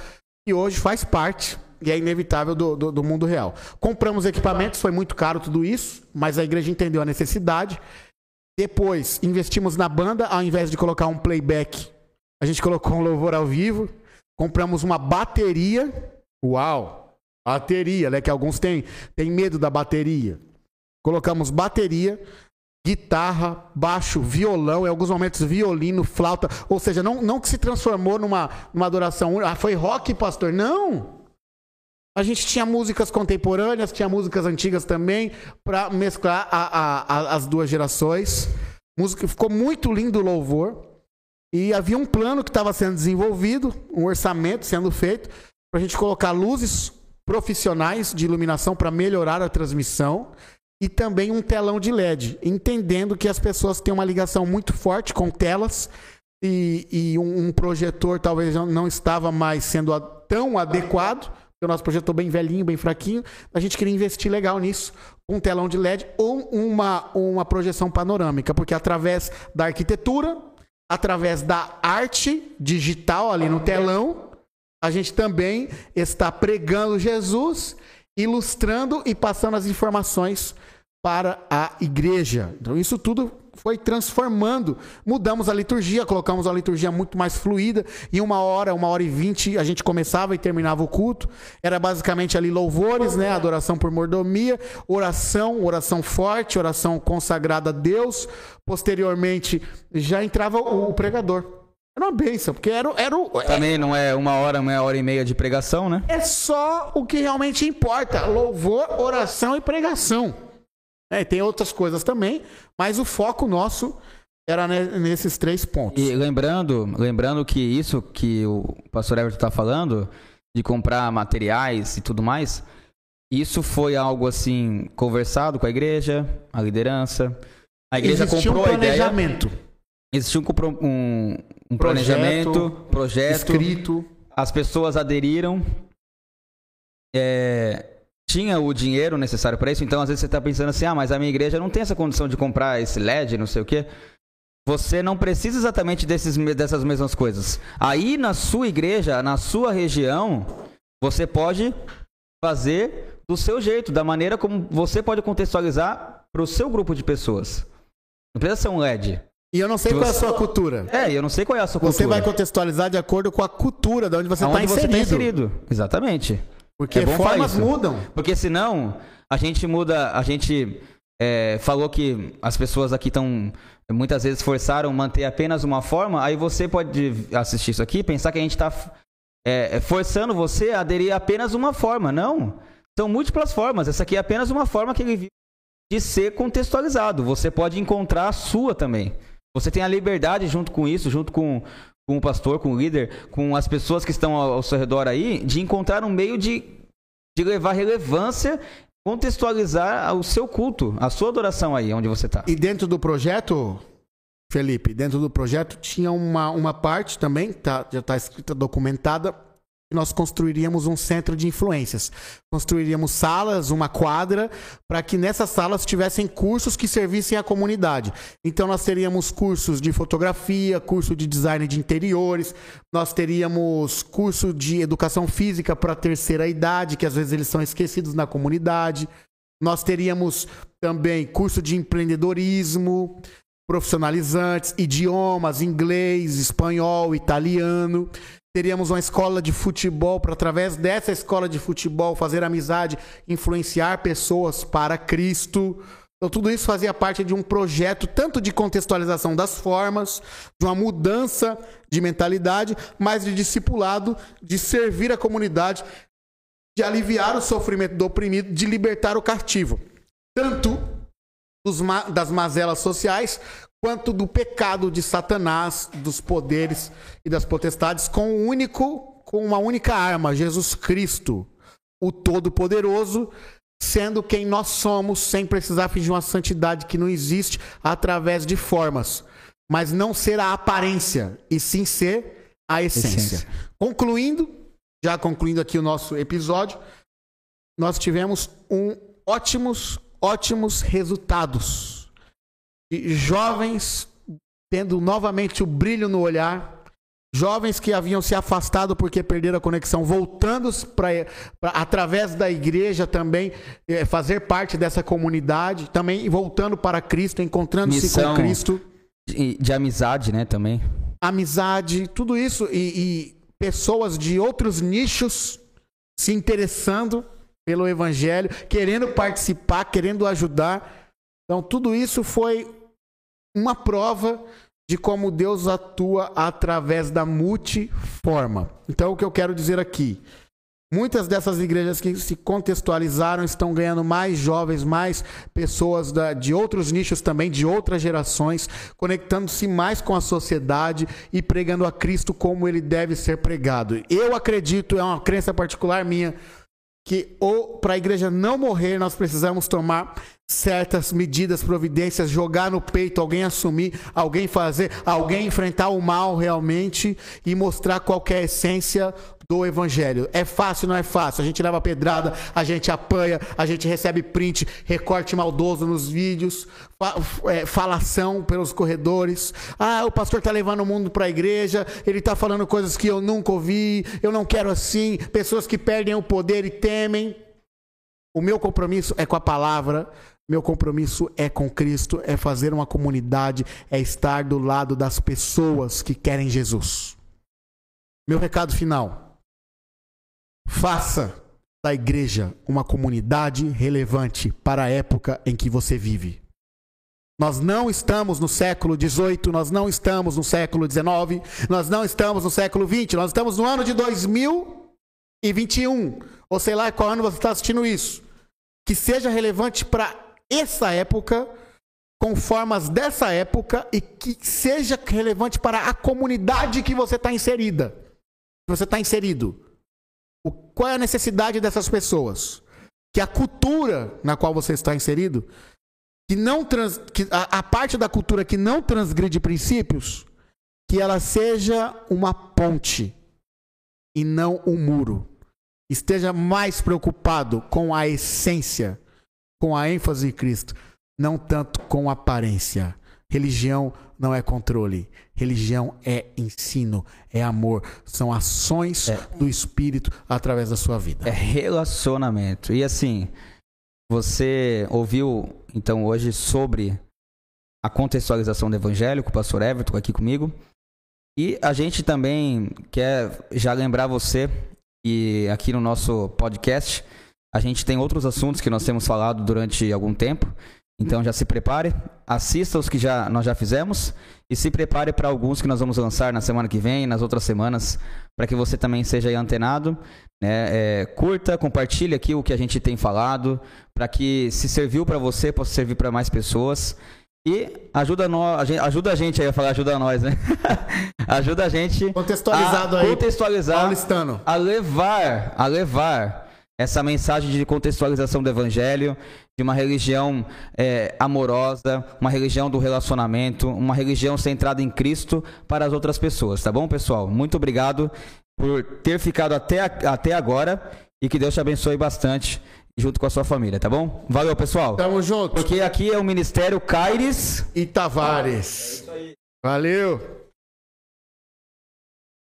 que hoje faz parte e é inevitável do, do, do mundo real. Compramos equipamentos, foi muito caro tudo isso, mas a igreja entendeu a necessidade. Depois, investimos na banda, ao invés de colocar um playback, a gente colocou um louvor ao vivo. Compramos uma bateria. Uau! Bateria, né? Que alguns têm, têm medo da bateria. Colocamos bateria, guitarra, baixo, violão, em alguns momentos violino, flauta. Ou seja, não, não que se transformou numa, numa adoração. Ah, foi rock, pastor? Não! A gente tinha músicas contemporâneas, tinha músicas antigas também, para mesclar a- a- a- as duas gerações. Música, ficou muito lindo o louvor. E havia um plano que estava sendo desenvolvido, um orçamento sendo feito, para a gente colocar luzes profissionais de iluminação para melhorar a transmissão e também um telão de LED, entendendo que as pessoas têm uma ligação muito forte com telas e, e um, um projetor talvez não- estava mais sendo a- tão adequado, o nosso projetor bem velhinho, bem fraquinho, a gente queria investir legal nisso, um telão de LED ou uma, uma projeção panorâmica, porque através da arquitetura, através da arte digital ali no telão, a gente também está pregando Jesus, ilustrando e passando as informações para a igreja. Então, isso tudo foi transformando. Mudamos a liturgia, colocamos a liturgia muito mais fluida. Em uma hora, uma hora e vinte, a gente começava e terminava o culto. Era basicamente ali louvores, né? Adoração por mordomia, oração, oração forte, oração consagrada a Deus. Posteriormente, já entrava o pregador. Era uma benção, porque era, era o. Também não é uma hora, uma hora e meia de pregação, né? É só o que realmente importa: louvor, oração e pregação. É, tem outras coisas também, mas o foco nosso era nesses três pontos. E lembrando, lembrando que isso que o pastor Everton está falando, de comprar materiais e tudo mais, isso foi algo assim conversado com a igreja, a liderança. A igreja Existiu comprou um planejamento. a ideia. Existiu um, um, um planejamento, projeto, projeto, escrito. As pessoas aderiram. É, tinha o dinheiro necessário para isso, então às vezes você está pensando assim: ah, mas a minha igreja não tem essa condição de comprar esse LED, não sei o quê. Você não precisa exatamente desses, dessas mesmas coisas. Aí na sua igreja, na sua região, você pode fazer do seu jeito, da maneira como você pode contextualizar para o seu grupo de pessoas. Não precisa ser um LED. E eu não sei qual é a sua cultura. É, eu não sei qual é a sua cultura. Você vai contextualizar de acordo com a cultura de onde você está inserido. Você tá inserido. Exatamente. Porque é formas mudam. Porque senão, a gente muda, a gente é, falou que as pessoas aqui estão muitas vezes forçaram manter apenas uma forma, aí você pode assistir isso aqui e pensar que a gente está é, é, forçando você a aderir a apenas uma forma. Não. São múltiplas formas. Essa aqui é apenas uma forma que ele vive de ser contextualizado. Você pode encontrar a sua também. Você tem a liberdade junto com isso, junto com, com o pastor, com o líder, com as pessoas que estão ao, seu redor aí, de encontrar um meio de, de levar relevância, contextualizar o seu culto, a sua adoração aí, onde você está. E dentro do projeto, Felipe, dentro do projeto tinha uma, uma parte também, tá, já está escrita, documentada, nós construiríamos um centro de influências. Construiríamos salas, uma quadra, para que nessas salas tivessem cursos que servissem à comunidade. Então nós teríamos cursos de fotografia, curso de design de interiores, nós teríamos curso de educação física para a terceira idade, que às vezes eles são esquecidos na comunidade. Nós teríamos também curso de empreendedorismo, profissionalizantes, idiomas, inglês, espanhol, italiano teríamos uma escola de futebol para através dessa escola de futebol fazer amizade, influenciar pessoas para Cristo. Então tudo isso fazia parte de um projeto tanto de contextualização das formas, de uma mudança de mentalidade, mas de discipulado, de servir a comunidade, de aliviar o sofrimento do oprimido, de libertar o cativo. Tanto dos, das mazelas sociais, quanto do pecado de Satanás, dos poderes e das potestades, com um único, com uma única arma, Jesus Cristo, o Todo-Poderoso, sendo quem nós somos, sem precisar fingir uma santidade que não existe através de formas, mas não ser a aparência, e sim ser a essência. essência. Concluindo, já concluindo aqui o nosso episódio, nós tivemos um ótimos, ótimos resultados jovens tendo novamente o brilho no olhar, jovens que haviam se afastado porque perderam a conexão, voltando para através da igreja também é, fazer parte dessa comunidade, também voltando para Cristo, encontrando-se com Cristo. De, de, amizade, né, também. Amizade, tudo isso e, e pessoas de outros nichos se interessando pelo evangelho, querendo participar, querendo ajudar. Então, tudo isso foi uma prova de como Deus atua através da multiforma. Então, o que eu quero dizer aqui. Muitas dessas igrejas que se contextualizaram estão ganhando mais jovens, mais pessoas da, de outros nichos também, de outras gerações, conectando-se mais com a sociedade e pregando a Cristo como ele deve ser pregado. Eu acredito, é uma crença particular minha, que para a igreja não morrer, nós precisamos tomar certas medidas, providências, jogar no peito, alguém assumir, alguém fazer, alguém enfrentar o mal realmente e mostrar qual é a essência do evangelho. É fácil, não é fácil. A gente leva pedrada, a gente apanha, a gente recebe print, recorte maldoso nos vídeos, é, falação pelos corredores. Ah, o pastor está levando o mundo para a igreja, ele está falando coisas que eu nunca ouvi, eu não quero assim. Pessoas que perdem o poder e temem. O meu compromisso é com a palavra Meu compromisso é com Cristo, é fazer uma comunidade, é estar do lado das pessoas que querem Jesus. Meu recado final. Faça da igreja uma comunidade relevante para a época em que você vive. Nós não estamos no século XVIII, nós não estamos no século XIX, nós não estamos no século XX, nós estamos no ano de 2021. Ou sei lá qual ano você está assistindo isso. Que seja relevante para essa época, com formas dessa época, e que seja relevante para a comunidade que você está inserida. Que você está inserido. O, qual é a necessidade dessas pessoas? Que a cultura na qual você está inserido que não trans, que a, a parte da cultura que não transgride princípios, que ela seja uma ponte e não um muro. Esteja mais preocupado com a essência, com a ênfase de Cristo, não tanto com a aparência. Religião não é controle. Religião é ensino, é amor. São ações é. do Espírito através da sua vida. É relacionamento. E assim, você ouviu então hoje sobre a contextualização do evangelho com o pastor Everton aqui comigo. E a gente também quer já lembrar você e aqui no nosso podcast a gente tem outros assuntos que nós temos falado durante algum tempo. Então já se prepare, assista os que já nós já fizemos e se prepare para alguns que nós vamos lançar na semana que vem, nas outras semanas, para que você também seja antenado né? É, curta, compartilhe aqui o que a gente tem falado, para que se serviu para você, possa servir para mais pessoas. E ajuda, no, a gente, ajuda a gente aí a falar, ajuda nós, né? [laughs] ajuda a gente contextualizado a aí, contextualizar, paulistano. a levar, a levar essa mensagem de contextualização do evangelho, de uma religião é, amorosa, uma religião do relacionamento, uma religião centrada em Cristo para as outras pessoas, tá bom, pessoal? Muito obrigado por ter ficado até, até agora e que Deus te abençoe bastante junto com a sua família, tá bom? Valeu, pessoal. Tamo junto. Porque aqui é o Ministério Caires e Tavares. É isso aí. Valeu.